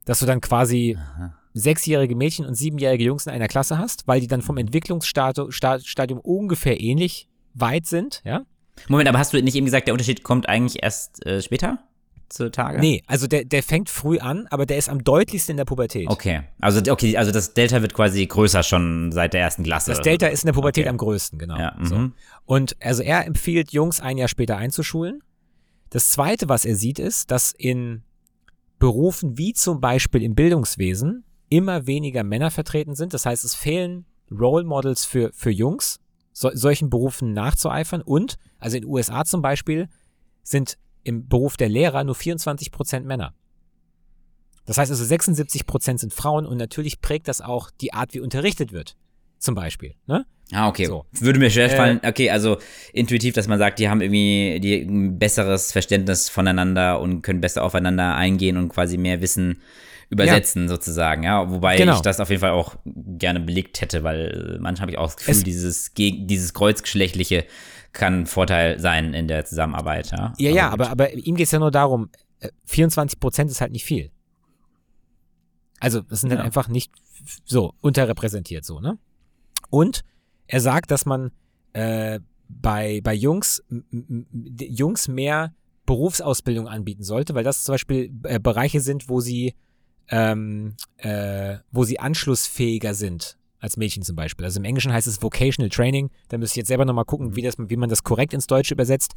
Dass du dann quasi Aha. Sechsjährige Mädchen und siebenjährige Jungs in einer Klasse hast, weil die dann vom Entwicklungsstadium Sta- Stadium ungefähr ähnlich weit sind, ja? Moment, aber hast du nicht eben gesagt, der Unterschied kommt eigentlich erst äh, später zutage? Nee, also der, der fängt früh an, aber der ist am deutlichsten in der Pubertät. Okay, also okay, also das Delta wird quasi größer schon seit der ersten Klasse. Das Delta ist in der Pubertät Okay. am größten, genau. Ja, so. mhm. Und also er empfiehlt Jungs ein Jahr später einzuschulen. Das zweite, was er sieht, ist, dass in Berufen wie zum Beispiel im Bildungswesen immer weniger Männer vertreten sind. Das heißt, es fehlen Role Models für, für Jungs, so, solchen Berufen nachzueifern. Und, also in den USA zum Beispiel, sind im Beruf der Lehrer nur 24 Prozent Männer. Das heißt also 76 Prozent sind Frauen und natürlich prägt das auch die Art, wie unterrichtet wird. Zum Beispiel. Ne? Ah, okay. So. Würde mir schwer Äh, fallen, okay, also intuitiv, dass man sagt, die haben irgendwie die, ein besseres Verständnis voneinander und können besser aufeinander eingehen und quasi mehr Wissen übersetzen, sozusagen, ja. Wobei Genau. ich das auf jeden Fall auch gerne belegt hätte, weil manchmal habe ich auch das Gefühl, Es- dieses, dieses Kreuzgeschlechtliche kann ein Vorteil sein in der Zusammenarbeit, ja. Ja, ja, gut. aber, aber ihm geht es ja nur darum, äh, 24 Prozent ist halt nicht viel. Also, das sind halt Ja. einfach nicht so unterrepräsentiert, so, ne? Und er sagt, dass man äh, bei, bei Jungs, Jungs mehr Berufsausbildung anbieten sollte, weil das zum Beispiel äh, Bereiche sind, wo sie, ähm, äh, wo sie anschlussfähiger sind als Mädchen zum Beispiel. Also im Englischen heißt es Vocational Training. Da müsste ich jetzt selber nochmal gucken, wie, das, wie man das korrekt ins Deutsche übersetzt.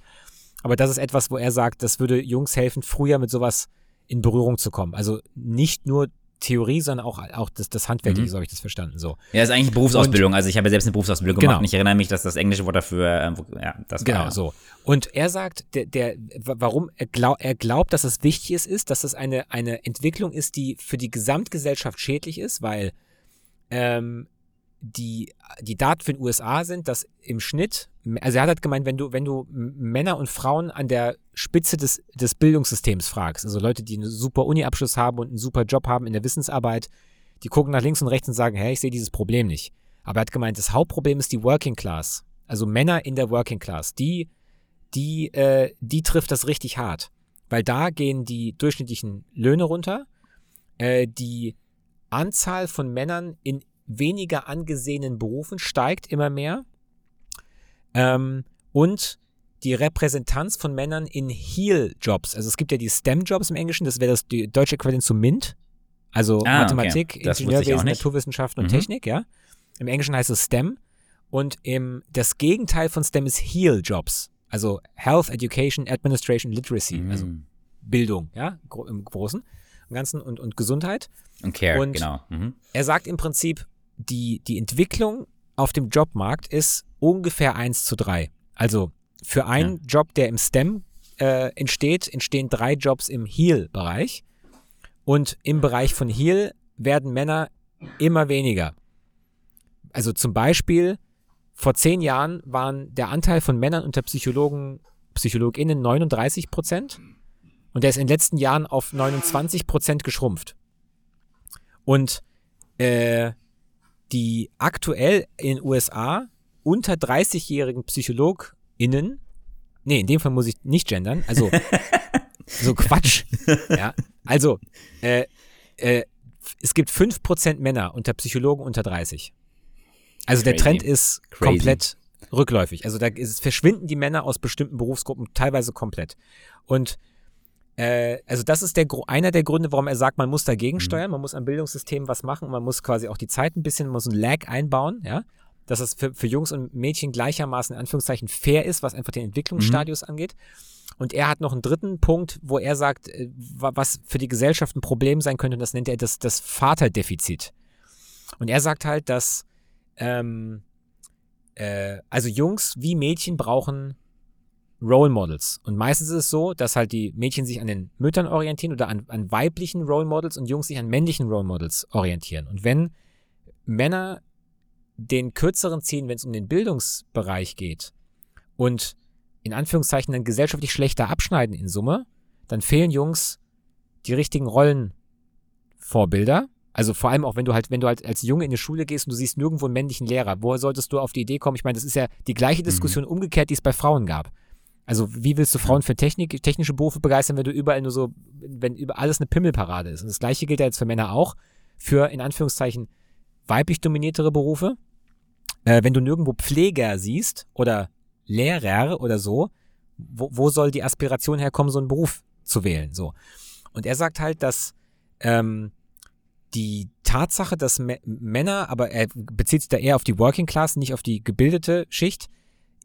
Aber das ist etwas, wo er sagt, das würde Jungs helfen, früher mit sowas in Berührung zu kommen. Also nicht nur Theorie, sondern auch, auch das, das Handwerkliche, Mhm. so habe ich das verstanden. So. Ja, ist eigentlich Berufsausbildung. also ich habe ja selbst eine Berufsausbildung Genau. gemacht und ich erinnere mich, dass das englische Wort dafür, äh, wo- ja, das Genau, war, so. Und er sagt, der, der, wa- warum er, glaub, er glaubt, dass es wichtig ist, ist, dass es eine, eine Entwicklung ist, die für die Gesamtgesellschaft schädlich ist, weil ähm, die, die Daten für den USA sind, dass im Schnitt, also er hat halt gemeint, wenn du, wenn du Männer und Frauen an der Spitze des, des Bildungssystems fragst, also Leute, die einen super Uni-Abschluss haben und einen super Job haben in der Wissensarbeit, die gucken nach links und rechts und sagen, hey, ich sehe dieses Problem nicht. Aber er hat gemeint, das Hauptproblem ist die Working Class. Also Männer in der Working Class, die, die, äh, die trifft das richtig hart. Weil da gehen die durchschnittlichen Löhne runter, äh, die Anzahl von Männern in weniger angesehenen Berufen steigt immer mehr. Ähm, und die Repräsentanz von Männern in Heal-Jobs. Also es gibt ja die STEM-Jobs im Englischen, das wäre das die deutsche Äquivalent zu MINT. Also Ah, Mathematik, okay. Ingenieurwesen. Naturwissenschaften und Mhm. Technik, ja. Im Englischen heißt es STEM. Und im, das Gegenteil von STEM ist Heal-Jobs. Also Health, Education, Administration, Literacy. Also Mhm. Bildung, ja, gro- im Großen, im Ganzen und, und Gesundheit. Und Care, Und- genau. Mhm. Er sagt im Prinzip, die, die Entwicklung auf dem Jobmarkt ist ungefähr 1 zu 3. Also für einen Job, der im STEM äh, entsteht, entstehen drei Jobs im Heal-Bereich. Und im Bereich von Heal werden Männer immer weniger. Also zum Beispiel, vor zehn Jahren waren der Anteil von Männern unter Psychologen, PsychologInnen 39 Prozent. Und der ist in den letzten Jahren auf 29 Prozent geschrumpft. Und äh, die aktuell in den USA unter 30-jährigen PsychologInnen, nee, in dem Fall muss ich nicht gendern, also so Quatsch. ja, also äh, äh, es gibt 5% Männer unter Psychologen unter 30. Also der Crazy. Trend ist Crazy. komplett rückläufig. Also da ist, verschwinden die Männer aus bestimmten Berufsgruppen teilweise komplett. Und äh, also das ist der, einer der Gründe, warum er sagt, man muss dagegen steuern, man muss am Bildungssystem was machen man muss quasi auch die Zeit ein bisschen, man muss einen Lag einbauen, ja, dass es für, für Jungs und Mädchen gleichermaßen in Anführungszeichen fair ist, was einfach den Entwicklungsstadius angeht. Und er hat noch einen dritten Punkt, wo er sagt, äh, wa- was für die Gesellschaft ein Problem sein könnte, und das nennt er das, das Vaterdefizit. Und er sagt halt, dass ähm, äh, also Jungs wie Mädchen brauchen Role Models. Und meistens ist es so, dass halt die Mädchen sich an den Müttern orientieren oder an, an weiblichen Role Models und Jungs sich an männlichen Role Models orientieren. Und wenn Männer den kürzeren ziehen, wenn es um den Bildungsbereich geht und in Anführungszeichen dann gesellschaftlich schlechter abschneiden in Summe, dann fehlen Jungs die richtigen Rollenvorbilder. Also vor allem auch, wenn du halt, wenn du halt als Junge in die Schule gehst und du siehst nirgendwo einen männlichen Lehrer, woher solltest du auf die Idee kommen? Ich meine, das ist ja die gleiche Diskussion umgekehrt, die es bei Frauen gab. Also wie willst du Frauen für Technik, technische Berufe begeistern, wenn du überall nur so, wenn über alles eine Pimmelparade ist? Und das gleiche gilt ja jetzt für Männer auch, für in Anführungszeichen weiblich dominiertere Berufe. Äh, wenn du nirgendwo Pfleger siehst oder Lehrer oder so, wo, wo soll die Aspiration herkommen, so einen Beruf zu wählen? So. Und er sagt halt, dass ähm, die Tatsache, dass Mä- Männer, aber er bezieht sich da eher auf die Working Class, nicht auf die gebildete Schicht,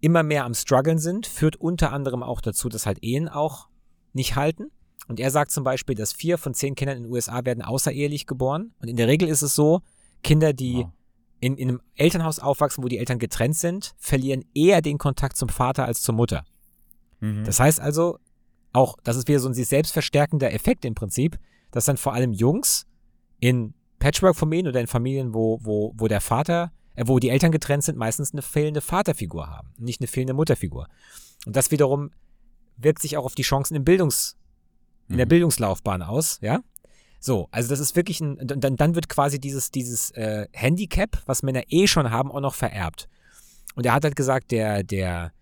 immer mehr am struggeln sind, führt unter anderem auch dazu, dass halt Ehen auch nicht halten. Und er sagt zum Beispiel, dass vier von zehn Kindern in den USA werden außerehelich geboren. Und in der Regel ist es so, Kinder, die Wow. in, in einem Elternhaus aufwachsen, wo die Eltern getrennt sind, verlieren eher den Kontakt zum Vater als zur Mutter. Mhm. Das heißt also, auch, das ist wieder so ein sich selbst verstärkender Effekt im Prinzip, dass dann vor allem Jungs in Patchwork-Familien oder in Familien, wo, wo, wo der Vater, wo die Eltern getrennt sind, meistens eine fehlende Vaterfigur haben, nicht eine fehlende Mutterfigur. Und das wiederum wirkt sich auch auf die Chancen im Bildungs, in der Mhm. Bildungslaufbahn aus, ja. So, also das ist wirklich ein, dann, dann wird quasi dieses, dieses äh, Handicap, was Männer eh schon haben, auch noch vererbt. Und er hat halt gesagt, der, der,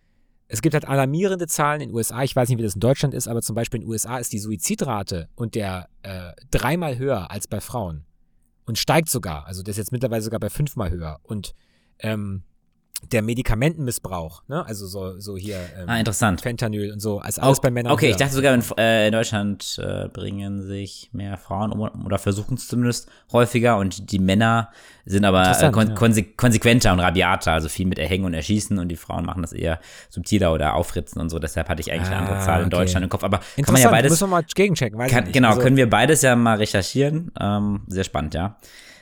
es gibt halt alarmierende Zahlen in den USA, ich weiß nicht, wie das in Deutschland ist, aber zum Beispiel in den USA ist die Suizidrate und der äh, dreimal höher als bei Frauen. Und steigt sogar. Also der ist jetzt mittlerweile sogar bei fünfmal höher. Und ähm, der Medikamentenmissbrauch, ne? Also so, so hier ähm, Ah, interessant. Fentanyl und so, als alles bei Männern. Okay, höher. ich dachte sogar, in, äh, in Deutschland äh, bringen sich mehr Frauen um oder versuchen es zumindest häufiger und die Männer sind aber äh, kon ja. konse konsequenter und rabiater, also viel mit Erhängen und Erschießen und die Frauen machen das eher subtiler oder aufritzen und so. Deshalb hatte ich eigentlich eine andere Ah, Zahl in okay. Deutschland im Kopf. Aber kann man ja beides. müssen wir mal gegenchecken, weiß ich Kann, nicht. genau, also, können wir beides ja mal recherchieren. Ähm, sehr spannend, ja.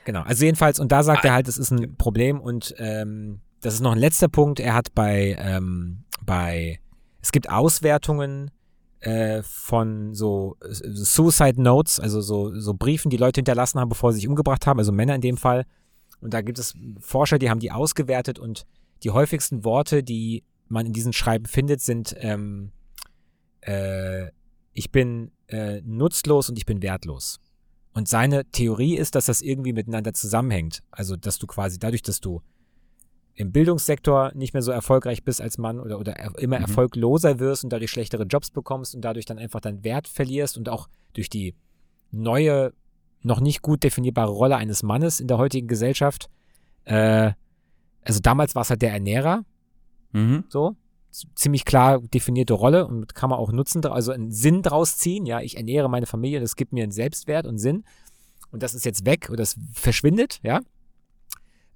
Genau, also jedenfalls, und da sagt Ah, er halt, es ist ein Problem und ähm, das ist noch ein letzter Punkt. Er hat bei, ähm, bei, es gibt Auswertungen äh, von so äh, Suicide Notes, also so, so Briefen, die Leute hinterlassen haben, bevor sie sich umgebracht haben, also Männer in dem Fall. Und da gibt es Forscher, die haben die ausgewertet und die häufigsten Worte, die man in diesen Schreiben findet, sind ähm, äh, ich bin äh, nutzlos und ich bin wertlos. Und seine Theorie ist, dass das irgendwie miteinander zusammenhängt. Also, dass du quasi dadurch, dass du im Bildungssektor nicht mehr so erfolgreich bist als Mann oder, oder er- immer Mhm. erfolgloser wirst und dadurch schlechtere Jobs bekommst und dadurch dann einfach deinen Wert verlierst und auch durch die neue, noch nicht gut definierbare Rolle eines Mannes in der heutigen Gesellschaft. Äh, also damals war es halt der Ernährer, Mhm. so. ziemlich klar definierte Rolle und kann man auch nutzen, also einen Sinn draus ziehen. Ja, ich ernähre meine Familie, das gibt mir einen Selbstwert und Sinn. Und das ist jetzt weg und das verschwindet, ja.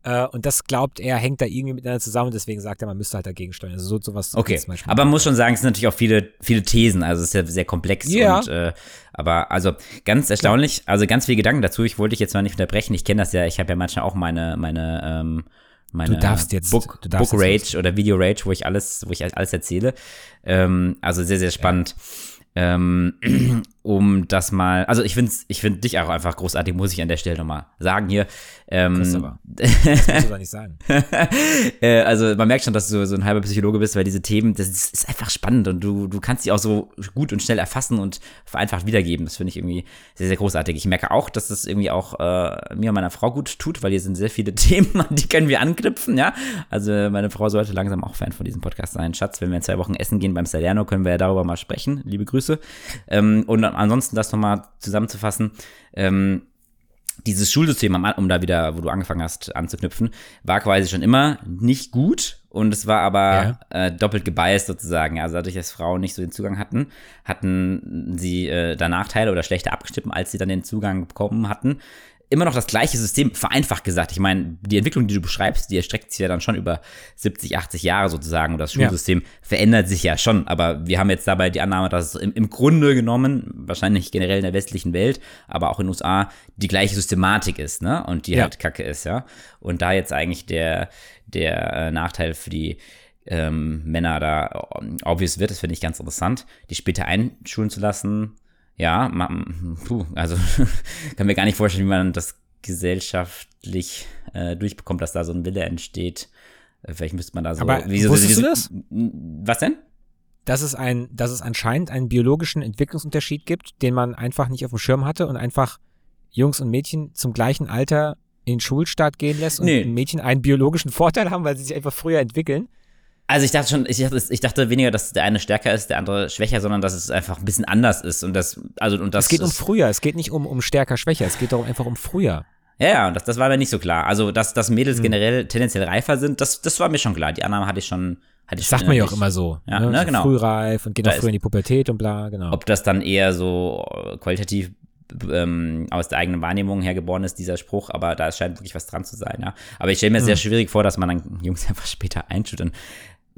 Äh, und das glaubt er, hängt da irgendwie miteinander zusammen. Deswegen sagt er, man müsste halt dagegen steuern. Also so sowas. Okay, aber man muss schon sagen, es sind natürlich auch viele, viele Thesen. Also es ist ja sehr komplex. Ja. Und, äh, aber also ganz erstaunlich, also ganz viele Gedanken dazu. Ich wollte dich jetzt mal nicht unterbrechen. Ich kenne das ja. Ich habe ja manchmal auch meine, meine, ähm, meine du darfst jetzt, Book, du darfst Book Rage jetzt oder Video Rage, wo ich alles, wo ich alles erzähle. Ähm, also sehr, sehr spannend. Ähm, um das mal, also ich finde ich find dich auch einfach großartig, muss ich an der Stelle nochmal sagen hier. Ähm, Christopher, das musst du nicht sagen. äh, also man merkt schon, dass du so ein halber Psychologe bist, weil diese Themen, das ist, ist einfach spannend und du, du kannst sie auch so gut und schnell erfassen und vereinfacht wiedergeben. Das finde ich irgendwie sehr, sehr großartig. Ich merke auch, dass das irgendwie auch äh, mir und meiner Frau gut tut, weil hier sind sehr viele Themen, an die können wir anknüpfen, ja. Also meine Frau sollte langsam auch Fan von diesem Podcast sein. Schatz, wenn wir in zwei Wochen essen gehen beim Salerno, können wir ja darüber mal sprechen. Liebe Grüße. Ähm, und ansonsten das nochmal zusammenzufassen. Ähm, dieses Schulsystem, um da wieder, wo du angefangen hast, anzuknüpfen, war quasi schon immer nicht gut und es war aber Ja. äh, doppelt gebiased sozusagen. Also dadurch, dass Frauen nicht so den Zugang hatten, hatten sie äh, da Nachteile oder schlechter abgestimmt, als sie dann den Zugang bekommen hatten. Immer noch das gleiche System, vereinfacht gesagt. Ich meine, die Entwicklung, die du beschreibst, die erstreckt sich ja dann schon über 70, 80 Jahre sozusagen. Und das Ja. Schulsystem verändert sich ja schon. Aber wir haben jetzt dabei die Annahme, dass es im, im Grunde genommen, wahrscheinlich generell in der westlichen Welt, aber auch in den USA, die gleiche Systematik ist, ne? Und die Ja. halt kacke ist, ja. Und da jetzt eigentlich der, der äh, Nachteil für die ähm, Männer da ähm, obvious wird, das finde ich ganz interessant, die später einschulen zu lassen. Ja, man, puh, also kann mir gar nicht vorstellen, wie man das gesellschaftlich äh, durchbekommt, dass da so ein Wille entsteht. Äh, Vielleicht müsste man da so. Aber wie so- wusstest wie du so- das? Was denn? dass es, ein, dass es anscheinend einen biologischen Entwicklungsunterschied gibt, den man einfach nicht auf dem Schirm hatte und einfach Jungs und Mädchen zum gleichen Alter in den Schulstart gehen lässt und Nee. Mädchen einen biologischen Vorteil haben, weil sie sich einfach früher entwickeln. Also ich dachte schon, ich dachte, ich dachte weniger, dass der eine stärker ist, der andere schwächer, sondern dass es einfach ein bisschen anders ist und das, also und das. es geht um früher, es geht nicht um, um stärker, schwächer, es geht darum einfach um früher. Ja, ja, und das, das war mir nicht so klar. Also, dass, dass Hm. Mädels generell tendenziell reifer sind, das, das war mir schon klar. Die Annahme hatte ich schon, hatte ich sagt man ja auch immer so. Ja, ne? ne, so genau. Frühreif und geht auch früher in die Pubertät und bla, genau. Ob das dann eher so äh, qualitativ ähm, aus der eigenen Wahrnehmung her geboren ist, dieser Spruch, aber da scheint wirklich was dran zu sein, ja. Aber ich stelle mir Hm. sehr schwierig vor, dass man dann Jungs einfach später ähm,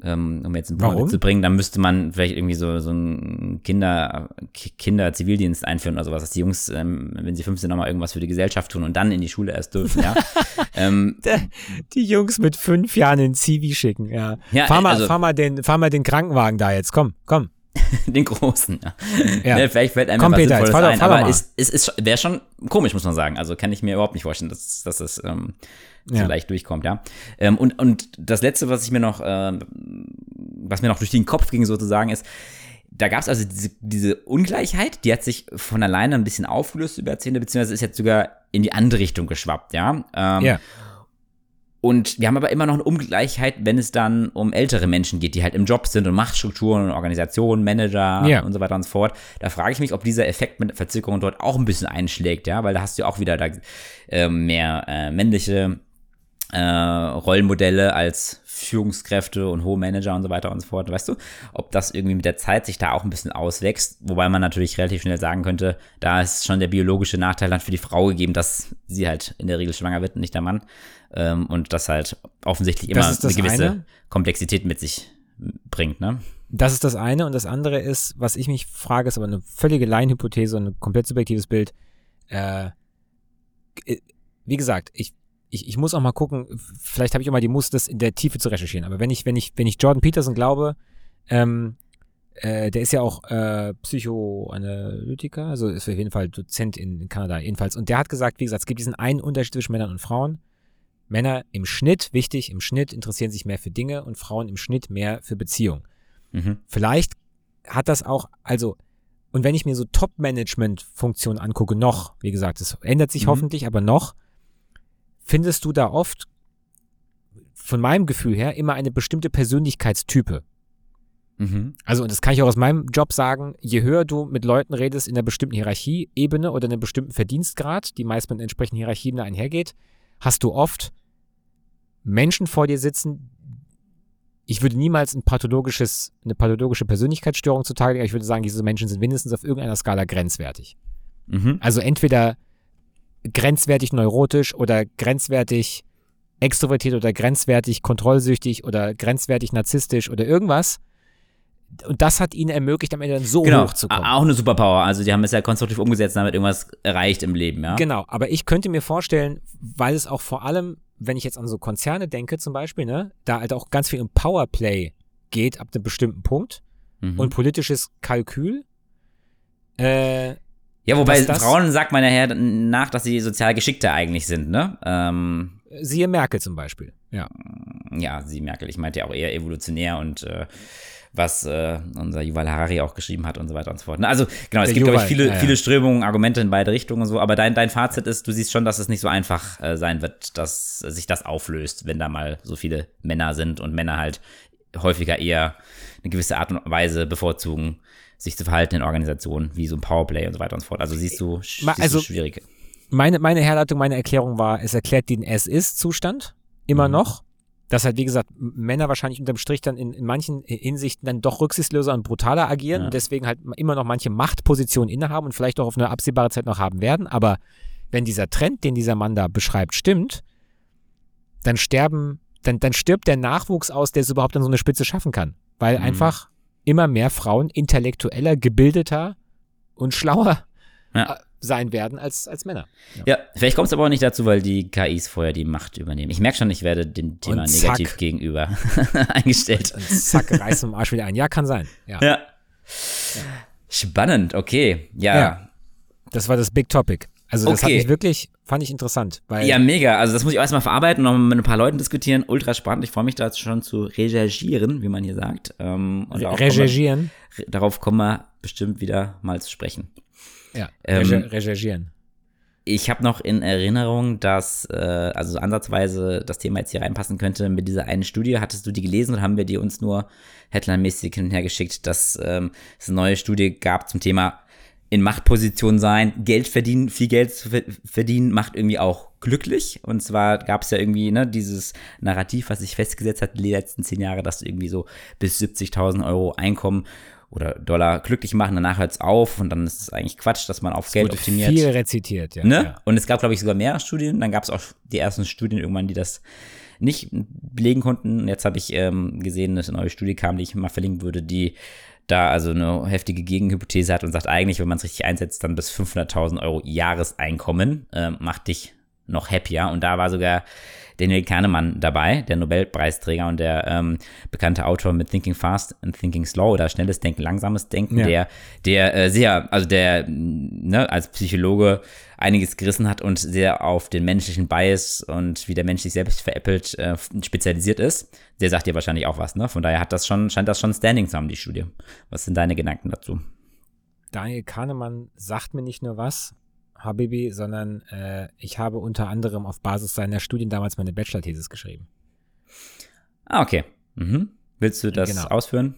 um jetzt einen? Punkt zu bringen, dann müsste man vielleicht irgendwie so, so einen Kinder, Ki- Kinder-Zivildienst einführen oder sowas, dass die Jungs, ähm, wenn sie 15 nochmal irgendwas für die Gesellschaft tun und dann in die Schule erst dürfen, ja. ähm, die Jungs mit fünf Jahren in Zivi schicken, ja. Ja, fahr, mal, also- fahr, mal den, fahr mal den Krankenwagen da jetzt, komm, komm. Den großen, ja. Ja. Ne, vielleicht fällt einem Komm, was Peter, jetzt fahr ein, fahr aber es, es ist, wäre schon komisch, muss man sagen. Also kann ich mir überhaupt nicht vorstellen, dass, dass es ähm, so Ja. leicht durchkommt, ja. Ähm, und, und das Letzte, was ich mir noch, ähm, was mir noch durch den Kopf ging sozusagen, ist, da gab es also diese, diese Ungleichheit, die hat sich von alleine ein bisschen aufgelöst über Jahrzehnte, beziehungsweise ist jetzt sogar in die andere Richtung geschwappt, ja. Ähm, Ja. und wir haben aber immer noch eine Ungleichheit, wenn es dann um ältere Menschen geht, die halt im Job sind und Machtstrukturen und Organisationen, Manager Ja. und so weiter und so fort. Da frage ich mich, ob dieser Effekt mit Verzögerung dort auch ein bisschen einschlägt, ja, weil da hast du ja auch wieder da ähm, mehr äh, männliche äh, Rollenmodelle als Führungskräfte und hohe Manager und so weiter und so fort, weißt du? Ob das irgendwie mit der Zeit sich da auch ein bisschen auswächst, wobei man natürlich relativ schnell sagen könnte, da ist schon der biologische Nachteil dann für die Frau gegeben, dass sie halt in der Regel schwanger wird und nicht der Mann. Ähm, und das halt offensichtlich immer Das das eine gewisse eine. Komplexität mit sich bringt, ne? Das ist das eine. Und das andere ist, was ich mich frage, ist aber eine völlige Laienhypothese und ein komplett subjektives Bild. Äh, wie gesagt, ich, ich, ich muss auch mal gucken, vielleicht habe ich auch mal die Muße, das in der Tiefe zu recherchieren. Aber wenn ich, wenn ich, wenn ich Jordan Peterson glaube, ähm, äh, der ist ja auch äh, Psychoanalytiker, also ist auf jeden Fall Dozent in, in Kanada jedenfalls. Und der hat gesagt, wie gesagt, es gibt diesen einen Unterschied zwischen Männern und Frauen. Männer im Schnitt, wichtig, im Schnitt interessieren sich mehr für Dinge und Frauen im Schnitt mehr für Beziehungen. Mhm. Vielleicht hat das auch, also, und wenn ich mir so Top-Management-Funktionen angucke, noch, wie gesagt, es ändert sich Mhm. hoffentlich, aber noch, findest du da oft, von meinem Gefühl her, immer eine bestimmte Persönlichkeitstype. Mhm. Also, und das kann ich auch aus meinem Job sagen, je höher du mit Leuten redest in einer bestimmten Hierarchieebene oder in einem bestimmten Verdienstgrad, die meist mit entsprechenden Hierarchien einhergeht, hast du oft Menschen vor dir sitzen, ich würde niemals ein pathologisches, eine pathologische Persönlichkeitsstörung zutage legen, ich würde sagen, diese Menschen sind mindestens auf irgendeiner Skala grenzwertig. Mhm. Also entweder grenzwertig neurotisch oder grenzwertig extrovertiert oder grenzwertig kontrollsüchtig oder grenzwertig narzisstisch oder irgendwas. Und das hat ihnen ermöglicht, am Ende dann so Genau, hoch zu kommen. auch eine Superpower. Also die haben es ja konstruktiv umgesetzt, damit irgendwas erreicht im Leben, ja. Genau, aber ich könnte mir vorstellen, weil es auch vor allem, wenn ich jetzt an so Konzerne denke zum Beispiel, ne, da halt auch ganz viel um Powerplay geht ab einem bestimmten Punkt Mhm. und politisches Kalkül. Äh, ja, wobei Frauen sagt man ja nach, dass sie sozial geschickter eigentlich sind, ne? Ähm, siehe Merkel zum Beispiel. Ja. ja, sie Merkel, ich meinte ja auch eher evolutionär und äh, was äh, unser Yuval Harari auch geschrieben hat und so weiter und so fort. Ne? Also genau, es Der gibt, glaube ich, viele, ja, ja. viele Strömungen, Argumente in beide Richtungen und so, aber dein, dein Fazit ist, du siehst schon, dass es nicht so einfach äh, sein wird, dass sich das auflöst, wenn da mal so viele Männer sind und Männer halt häufiger eher eine gewisse Art und Weise bevorzugen, sich zu verhalten in Organisationen, wie so ein Powerplay und so weiter und so fort. Also siehst du, Ma- siehst also- du schwierig. Meine, meine Herleitung, meine Erklärung war, es erklärt den Es-Ist-Zustand immer Mhm. noch. Dass halt, wie gesagt, Männer wahrscheinlich unterm Strich dann in, in manchen Hinsichten dann doch rücksichtsloser und brutaler agieren Ja. und deswegen halt immer noch manche Machtpositionen innehaben und vielleicht auch auf eine absehbare Zeit noch haben werden. Aber wenn dieser Trend, den dieser Mann da beschreibt, stimmt, dann sterben, dann, dann stirbt der Nachwuchs aus, der es überhaupt an so eine Spitze schaffen kann. Weil Mhm. einfach immer mehr Frauen intellektueller, gebildeter und schlauer Ja. äh, sein werden als, als Männer. Ja, vielleicht kommt es aber auch nicht dazu, weil die KIs vorher die Macht übernehmen. Ich merke schon, ich werde dem Thema Und zack. negativ gegenüber eingestellt. Und zack, reißt im Arsch wieder ein. Ja, kann sein. Ja. Ja. Spannend, okay. Ja. Ja. ja. Das war das Big Topic. Also das Okay. hat mich wirklich, fand ich interessant. Weil mega. Also das muss ich auch erstmal verarbeiten und noch mit ein paar Leuten diskutieren. Ultra spannend. Ich freue mich da schon zu recherchieren, wie man hier sagt. Ähm, und darauf kommen wir- recherchieren. Darauf kommen wir bestimmt wieder mal zu sprechen. Ja, Ähm, recher- recherchieren. Ich habe noch in Erinnerung, dass, äh, also so ansatzweise das Thema jetzt hier reinpassen könnte. Mit dieser einen Studie, hattest du die gelesen oder haben wir die uns nur headline-mäßig hin und her geschickt, dass ähm, es eine neue Studie gab zum Thema in Machtposition sein, Geld verdienen, viel Geld zu ver- verdienen, macht irgendwie auch glücklich. Und zwar gab es ja irgendwie ne, dieses Narrativ, was sich festgesetzt hat die letzten zehn Jahre, dass irgendwie so bis 70.000 Euro Einkommen oder Dollar glücklich machen, danach hört es auf und dann ist es eigentlich Quatsch, dass man auf Geld Wurde optimiert. viel rezitiert, ja. Ne? ja. Und es gab, glaube ich, sogar mehr Studien. Dann gab es auch die ersten Studien irgendwann, die das nicht belegen konnten. Und jetzt habe ich ähm, gesehen, dass eine neue Studie kam, die ich mal verlinken würde, die da also eine heftige Gegenhypothese hat und sagt eigentlich, wenn man es richtig einsetzt, dann bis 500.000 Euro Jahreseinkommen ähm, macht dich noch happier. Und da war sogar Daniel Kahnemann dabei, der Nobelpreisträger und der ähm, bekannte Autor mit Thinking Fast and Thinking Slow oder schnelles Denken, langsames Denken, Ja. der, der äh, sehr, also der ne, als Psychologe einiges gerissen hat und sehr auf den menschlichen Bias und wie der Mensch sich selbst veräppelt äh, spezialisiert ist. Der sagt dir wahrscheinlich auch was, ne? Von daher hat das schon, scheint das schon Standing zu haben, die Studie. Was sind deine Gedanken dazu? Daniel Kahnemann sagt mir nicht nur was, Habibi, sondern äh, ich habe unter anderem auf Basis seiner Studien damals meine Bachelor-Thesis geschrieben. Ah, okay. Mhm. Willst du das Genau. ausführen?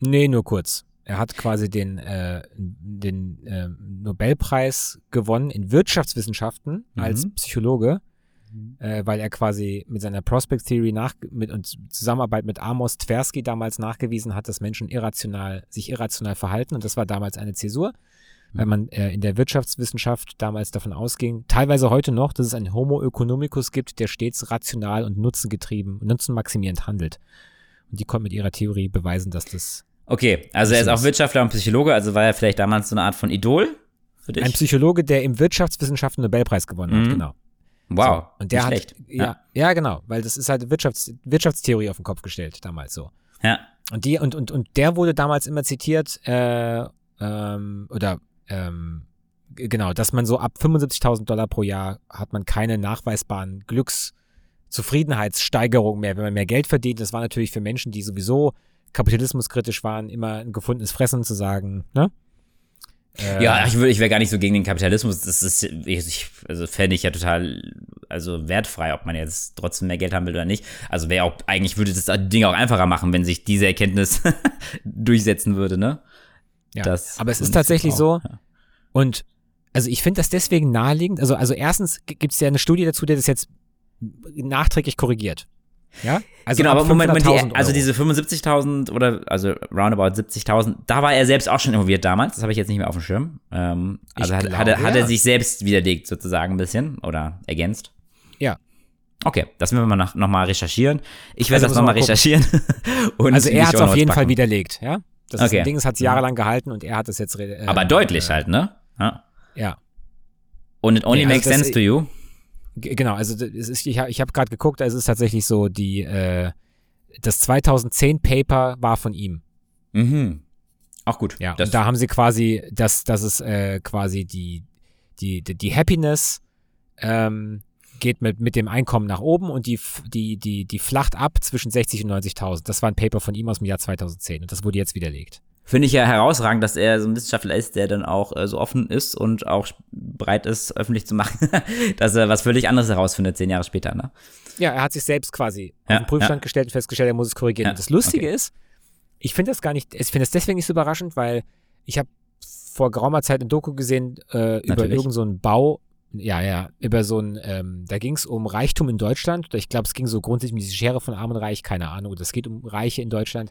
Nee, nur kurz. Er hat quasi den, äh, den äh, Nobelpreis gewonnen in Wirtschaftswissenschaften Mhm. als Psychologe, äh, weil er quasi mit seiner Prospect Theory nach, mit und Zusammenarbeit mit Amos Tversky damals nachgewiesen hat, dass Menschen irrational, sich irrational verhalten. Und das war damals eine Zäsur, weil man äh, in der Wirtschaftswissenschaft damals davon ausging, teilweise heute noch, dass es einen Homo economicus gibt, der stets rational und nutzengetrieben, nutzenmaximierend handelt. Und die konnten mit ihrer Theorie beweisen, dass das Okay, also er ist auch Wirtschaftler und Psychologe, also war er vielleicht damals so eine Art von Idol für dich? Ein Psychologe, der im Wirtschaftswissenschaften Nobelpreis gewonnen hat, Mhm. genau. wow, So. Und der hat, schlecht. ja, ja, genau, weil das ist halt Wirtschafts, Wirtschaftstheorie auf den Kopf gestellt, damals so. Ja. Und die, und, und, und der wurde damals immer zitiert, äh, ähm, oder, ähm, genau, dass man so ab 75.000 Dollar pro Jahr hat man keine nachweisbaren Glückszufriedenheitssteigerungen mehr, wenn man mehr Geld verdient. Das war natürlich für Menschen, die sowieso kapitalismuskritisch waren, immer ein gefundenes Fressen zu sagen, ne? Äh, Ja, ich, würde, ich wäre gar nicht so gegen den Kapitalismus. Das ist, ich, also fände ich ja total, also wertfrei, ob man jetzt trotzdem mehr Geld haben will oder nicht. Also wäre auch, eigentlich würde das Ding auch einfacher machen, wenn sich diese Erkenntnis durchsetzen würde, ne? Ja, Das aber es ist tatsächlich auch, so, ja. und also ich finde das deswegen naheliegend, also, also erstens gibt es ja eine Studie dazu, der das jetzt nachträglich korrigiert. Ja? Also genau, aber Moment, Moment die, also diese 75.000 oder also roundabout 70.000, da war er selbst auch schon involviert damals. Das habe ich jetzt nicht mehr auf dem Schirm. Ähm, also hat, glaube, hat, er, ja. hat er sich selbst widerlegt sozusagen ein bisschen oder ergänzt. Ja. Okay, das müssen wir mal recherchieren. Ich werde also das nochmal recherchieren. also er hat es auf jeden packen. Fall widerlegt, ja? Das okay. Ding, es hat jahrelang gehalten und er hat es jetzt. Äh, aber deutlich äh, halt, ne? Ja. ja. Und it only nee, also makes sense to you. Genau, also ist, ich, ich habe gerade geguckt, es ist tatsächlich so, die äh, das 2010 Paper war von ihm. Mhm. Auch gut. Ja, und da haben sie quasi, das, das ist äh, quasi die, die, die, die Happiness ähm, geht mit, mit dem Einkommen nach oben und die, die, die, die flacht ab zwischen 60 und 90.000. Das war ein Paper von ihm aus dem Jahr 2010 und das wurde jetzt widerlegt. Finde ich ja herausragend, dass er so ein Wissenschaftler ist, der dann auch äh, so offen ist und auch bereit ist, öffentlich zu machen, dass er was völlig anderes herausfindet, zehn Jahre später, ne? Ja, er hat sich selbst quasi ja, auf den Prüfstand ja. gestellt und festgestellt, er muss es korrigieren. Ja, und das Lustige okay. ist, ich finde das gar nicht, ich finde es deswegen nicht so überraschend, weil ich habe vor geraumer Zeit ein Doku gesehen äh, über irgendeinen so Bau, ja, ja, über so ein, ähm, da ging es um Reichtum in Deutschland. Ich glaube, es ging so grundsätzlich um diese Schere von Arm und Reich, keine Ahnung. Es geht um Reiche in Deutschland,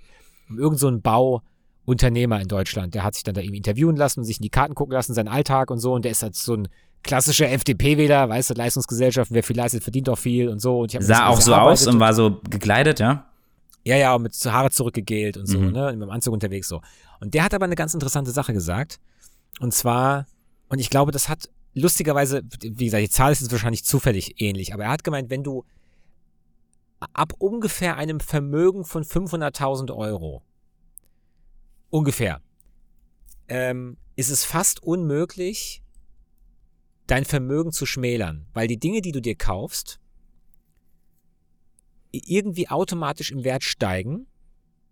um irgendeinen so Bau, Unternehmer in Deutschland. Der hat sich dann da eben interviewen lassen und sich in die Karten gucken lassen, seinen Alltag und so. Und der ist halt so ein klassischer FDP-Wähler, weißt du, Leistungsgesellschaft, wer viel leistet, verdient auch viel und so. Und ich Sah auch so aus und war so gekleidet, ja? Ja, ja, und mit Haare zurückgegelt und so, mhm. ne, mit dem Anzug unterwegs so. Und der hat aber eine ganz interessante Sache gesagt. Und zwar, und ich glaube, das hat lustigerweise, wie gesagt, die Zahl ist jetzt wahrscheinlich zufällig ähnlich, aber er hat gemeint, wenn du ab ungefähr einem Vermögen von 500.000 Euro ungefähr, ähm, ist es fast unmöglich, dein Vermögen zu schmälern, weil die Dinge, die du dir kaufst, irgendwie automatisch im Wert steigen.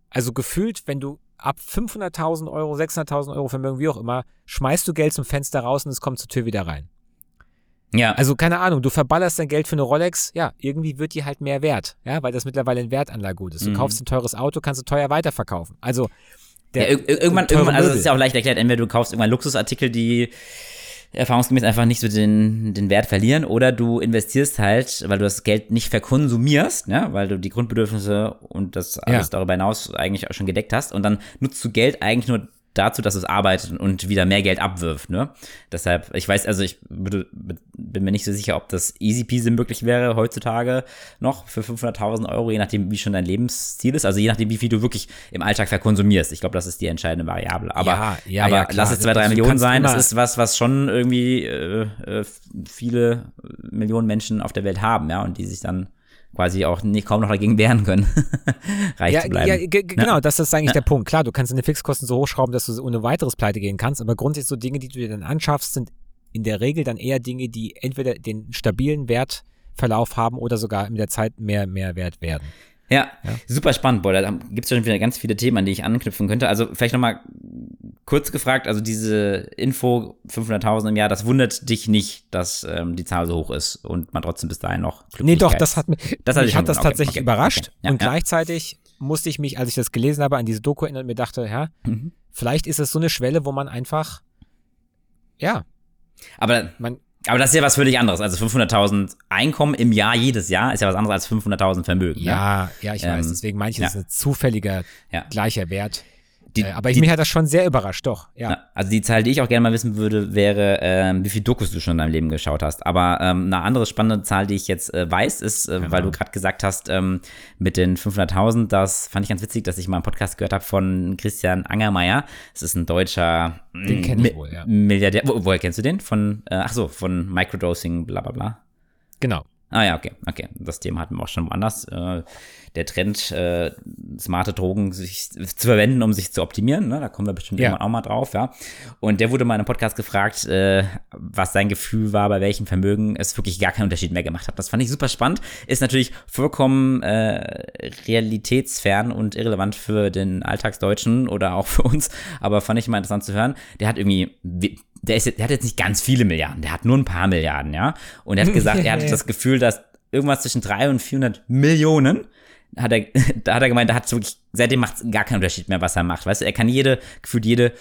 Also gefühlt, wenn du ab 500.000 Euro, 600.000 Euro Vermögen, wie auch immer, schmeißt du Geld zum Fenster raus und es kommt zur Tür wieder rein. Ja. Also keine Ahnung, du verballerst dein Geld für eine Rolex, ja, irgendwie wird die halt mehr wert, ja, weil das mittlerweile ein Wertanlagegut ist. Du mhm. kaufst ein teures Auto, kannst du teuer weiterverkaufen. Also der ja, irgendwann, irgendwann, also es ist ja auch leicht erklärt, entweder du kaufst irgendwann Luxusartikel, die erfahrungsgemäß einfach nicht so den, den Wert verlieren oder du investierst halt, weil du das Geld nicht verkonsumierst, ne, weil du die Grundbedürfnisse und das alles ja. darüber hinaus eigentlich auch schon gedeckt hast und dann nutzt du Geld eigentlich nur dazu, dass es arbeitet und wieder mehr Geld abwirft. Ne? Deshalb, ich weiß, also ich bin mir nicht so sicher, ob das easy peasy möglich wäre heutzutage noch für 500.000 Euro, je nachdem, wie schon dein Lebensziel ist. Also je nachdem, wie viel du wirklich im Alltag verkonsumierst. Ich glaube, das ist die entscheidende Variable. Aber, ja, ja, aber ja, lass es zwei, drei also Millionen sein. Das ist was, was schon irgendwie äh, äh, viele Millionen Menschen auf der Welt haben, ja, und die sich dann quasi auch nicht, kaum noch dagegen wehren können, reich ja, zu bleiben. Ja, genau, das ist eigentlich ja. der Punkt. Klar, du kannst deine Fixkosten so hochschrauben, dass du ohne weiteres pleite gehen kannst, aber grundsätzlich so Dinge, die du dir dann anschaffst, sind in der Regel dann eher Dinge, die entweder den stabilen Wertverlauf haben oder sogar mit der Zeit mehr, mehr wert werden. Ja, ja, super spannend, boah, da gibt es schon wieder ganz viele Themen, an die ich anknüpfen könnte. Also vielleicht nochmal kurz gefragt, also diese Info 500.000 im Jahr, das wundert dich nicht, dass ähm, die Zahl so hoch ist und man trotzdem bis dahin noch Nee, doch, das hat, mich, das hat mich hat das okay, tatsächlich okay, überrascht okay. Ja, und ja. gleichzeitig musste ich mich, als ich das gelesen habe, an diese Doku erinnern und mir dachte, ja, mhm. vielleicht ist es so eine Schwelle, wo man einfach, ja. Aber man, aber das ist ja was völlig anderes. Also 500.000 Einkommen im Jahr jedes Jahr ist ja was anderes als 500.000 Vermögen. Ja, ne? ja, ich ähm, weiß. Deswegen meine ich, das ja. ist ein zufälliger ja. gleicher Wert. Die, äh, aber ich, die, mich hat das schon sehr überrascht, doch. Ja. Also die Zahl, die ich auch gerne mal wissen würde, wäre, ähm, wie viel Dokus du schon in deinem Leben geschaut hast. Aber ähm, eine andere spannende Zahl, die ich jetzt äh, weiß, ist, äh, genau. weil du gerade gesagt hast, ähm, mit den 500.000, das fand ich ganz witzig, dass ich mal einen Podcast gehört habe von Christian Angermeier. Das ist ein deutscher den kenn ich wohl, ja. Milliardär. Wo, woher kennst du den? Von, äh, ach so, von Microdosing, bla bla bla. Genau. Ah ja, okay, okay. Das Thema hatten wir auch schon woanders. Äh, der Trend, äh, smarte Drogen sich zu verwenden, um sich zu optimieren. Ne? Da kommen wir bestimmt ja. irgendwann auch mal drauf, ja. Und der wurde mal in einem Podcast gefragt, äh, was sein Gefühl war, bei welchem Vermögen es wirklich gar keinen Unterschied mehr gemacht hat. Das fand ich super spannend. Ist natürlich vollkommen äh, realitätsfern und irrelevant für den Alltagsdeutschen oder auch für uns, aber fand ich mal interessant zu hören. Der hat irgendwie der, ist, der hat jetzt nicht ganz viele Milliarden, der hat nur ein paar Milliarden, ja. Und er hat gesagt, er hatte das Gefühl, dass irgendwas zwischen 300 und 400 Millionen hat er, da hat er gemeint, da hat es wirklich, seitdem macht es gar keinen Unterschied mehr, was er macht. Weißt du, er kann jede, gefühlt jede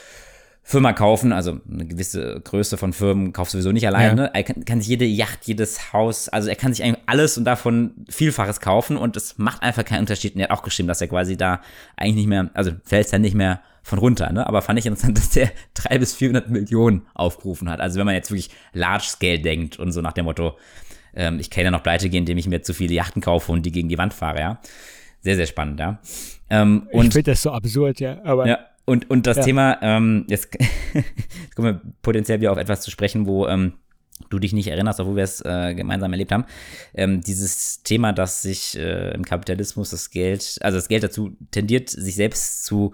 Firma kaufen, also eine gewisse Größe von Firmen kaufst du sowieso nicht alleine. Ja. Ne? Er kann, kann sich jede Yacht, jedes Haus, also er kann sich eigentlich alles und davon Vielfaches kaufen und es macht einfach keinen Unterschied. Und er hat auch geschrieben, dass er quasi da eigentlich nicht mehr, also fällt es dann nicht mehr von runter, ne? Aber fand ich interessant, dass der 300 bis 400 Millionen aufgerufen hat. Also wenn man jetzt wirklich Large Scale denkt und so nach dem Motto, ähm, ich kann ja noch pleite gehen, indem ich mir zu viele Yachten kaufe und die gegen die Wand fahre, ja. Sehr, sehr spannend, ja. Ähm, und finde das so absurd, ja. Aber ja, und, und das Ja. Thema, ähm, jetzt, jetzt kommen wir potenziell wieder auf etwas zu sprechen, wo ähm, du dich nicht erinnerst, obwohl wir es äh, gemeinsam erlebt haben. Ähm, dieses Thema, dass sich äh, im Kapitalismus das Geld, also das Geld dazu tendiert, sich selbst zu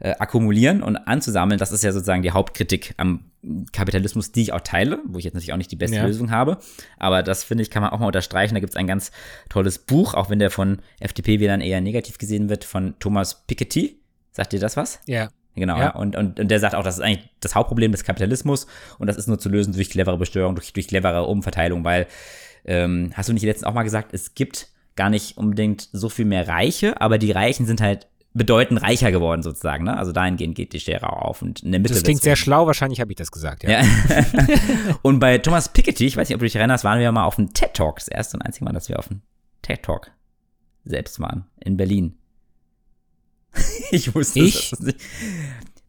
äh, akkumulieren und anzusammeln, das ist ja sozusagen die Hauptkritik am Kapitalismus, die ich auch teile, wo ich jetzt natürlich auch nicht die beste Ja. Lösung habe. Aber das finde ich, kann man auch mal unterstreichen. Da gibt es ein ganz tolles Buch, auch wenn der von FDP-Wählern eher negativ gesehen wird, von Thomas Piketty. Sagt dir das was? ja. Genau, Ja. Und, und, und der sagt auch, das ist eigentlich das Hauptproblem des Kapitalismus und das ist nur zu lösen durch clevere Besteuerung, durch, durch clevere Umverteilung, weil, ähm, hast du nicht letztens auch mal gesagt, es gibt gar nicht unbedingt so viel mehr Reiche, aber die Reichen sind halt bedeutend reicher geworden sozusagen, ne? Also dahingehend geht die Schere auch auf und in der Mitte Das klingt sehr schlau, wahrscheinlich habe ich das gesagt, ja. ja. und bei Thomas Piketty, ich weiß nicht, ob du dich erinnerst, waren wir mal auf dem TED Talk, das erste und einzige Mal, dass wir auf dem TED Talk selbst waren, in Berlin. ich wusste Ich? das nicht.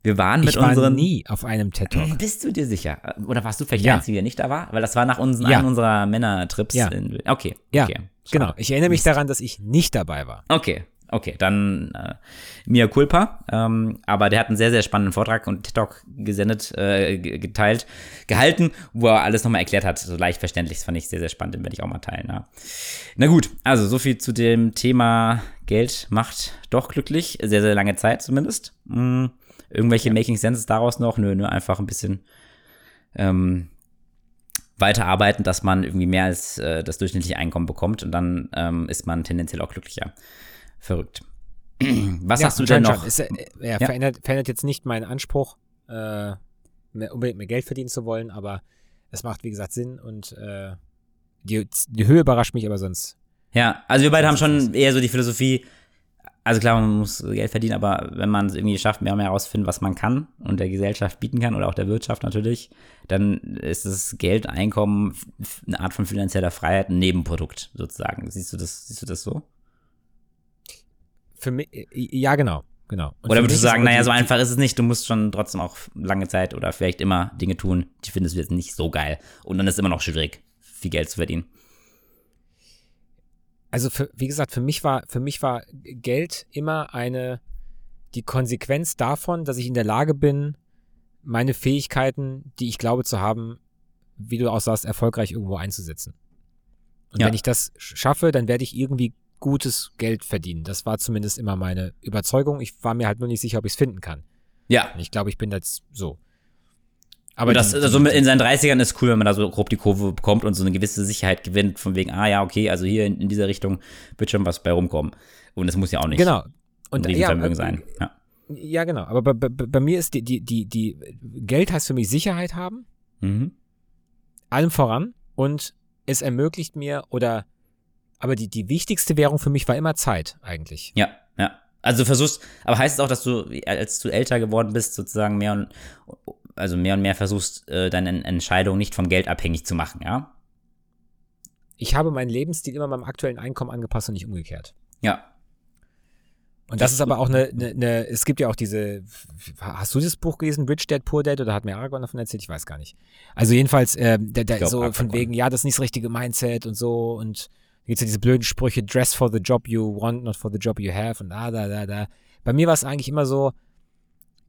Wir waren mit Ich war unseren. nie auf einem TED Talk. Bist du dir sicher? Oder warst du vielleicht Ja. der Einzige, der nicht da war? Weil das war nach unseren, Ja. einem unserer Männertrips. Ja. In, okay. Ja, okay. Schade. Genau. Ich erinnere mich daran, dass ich nicht dabei war. Okay, okay, dann äh, Mia Culpa. Ähm, aber der hat einen sehr, sehr spannenden Vortrag und TikTok gesendet, äh, ge- geteilt, gehalten, wo er alles nochmal erklärt hat, so leicht verständlich. Das fand ich sehr, sehr spannend, den werde ich auch mal teilen. Ja. Na gut, also so viel zu dem Thema Geld macht doch glücklich. Sehr, sehr lange Zeit zumindest. Mm, irgendwelche Making Senses daraus noch? Nö, nur einfach ein bisschen ähm, weiterarbeiten, dass man irgendwie mehr als äh, das durchschnittliche Einkommen bekommt und dann ähm, ist man tendenziell auch glücklicher. Verrückt. Was hast du denn noch? Ist, äh, ja, Ja. Verändert, verändert jetzt nicht meinen Anspruch, äh, mehr, unbedingt mehr Geld verdienen zu wollen, aber es macht, wie gesagt, Sinn und äh, die, die Höhe überrascht mich aber sonst. Ja, also wir beide haben schon eher so die Philosophie, also klar, man muss Geld verdienen, aber wenn man es irgendwie schafft, mehr und mehr herauszufinden, was man kann und der Gesellschaft bieten kann oder auch der Wirtschaft natürlich, dann ist das Geld, Einkommen, f- eine Art von finanzieller Freiheit ein Nebenprodukt sozusagen. Siehst du das, siehst du das so? Für mich, äh, ja, genau. genau. Und Oder würdest du sagen, naja, so einfach ist es nicht, du musst schon trotzdem auch lange Zeit oder vielleicht immer Dinge tun, die findest du jetzt nicht so geil. Und dann ist es immer noch schwierig, viel Geld zu verdienen. Also für, wie gesagt, für mich war, für mich war Geld immer eine, die Konsequenz davon, dass ich in der Lage bin, meine Fähigkeiten, die ich glaube zu haben, wie du auch sagst, erfolgreich irgendwo einzusetzen. Und Ja. wenn ich das sch- schaffe, dann werde ich irgendwie gutes Geld verdienen. Das war zumindest immer meine Überzeugung. Ich war mir halt nur nicht sicher, ob ich es finden kann. Ja. Ich glaube, ich bin jetzt so. Aber das, also in seinen 30ern ist cool, wenn man da so grob die Kurve bekommt und so eine gewisse Sicherheit gewinnt, von wegen, ah ja, okay, also hier in, in dieser Richtung wird schon was bei rumkommen. Und es muss ja auch nicht Genau. ein Und Riesenvermögen äh, sein. Ja. Ja, genau. Aber bei, bei, bei mir ist die, die, die, die Geld heißt für mich Sicherheit haben. Mhm. allem voran und es ermöglicht mir oder aber die, die wichtigste Währung für mich war immer Zeit eigentlich. ja, ja. Also versuchst, aber heißt es auch, dass du, als du älter geworden bist, sozusagen mehr und also mehr und mehr versuchst, äh, deine Entscheidung nicht vom Geld abhängig zu machen, ja? Ich habe meinen Lebensstil immer meinem aktuellen Einkommen angepasst und nicht umgekehrt. Ja. Und das, ist aber auch eine, eine, eine, es gibt ja auch diese, hast du das Buch gelesen, Rich Dad, Poor Dad, oder hat mir Aragorn davon erzählt? Ich weiß gar nicht. Also jedenfalls, äh, der, der glaub, so von Aragorn. wegen, ja, das ist nicht das richtige Mindset und so und da gibt's ja diese blöden Sprüche, dress for the job you want, not for the job you have und da, da, da, da. Bei mir war es eigentlich immer so,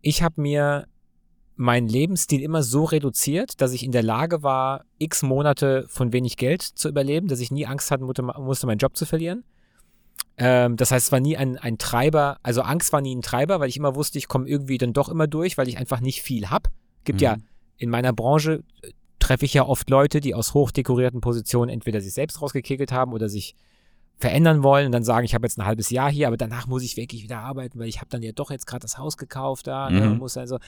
ich habe mir meinen Lebensstil immer so reduziert, dass ich in der Lage war, x Monate von wenig Geld zu überleben, dass ich nie Angst hatten musste, meinen Job zu verlieren. Ähm, das heißt, es war nie ein, ein Treiber, also Angst war nie ein Treiber, weil ich immer wusste, ich komme irgendwie dann doch immer durch, weil ich einfach nicht viel hab. Gibt ja Mhm. in meiner Branche treffe ich ja oft Leute, die aus hochdekorierten Positionen entweder sich selbst rausgekickelt haben oder sich verändern wollen und dann sagen, ich habe jetzt ein halbes Jahr hier, aber danach muss ich wirklich wieder arbeiten, weil ich habe dann ja doch jetzt gerade das Haus gekauft da, ne, Mhm. und muss also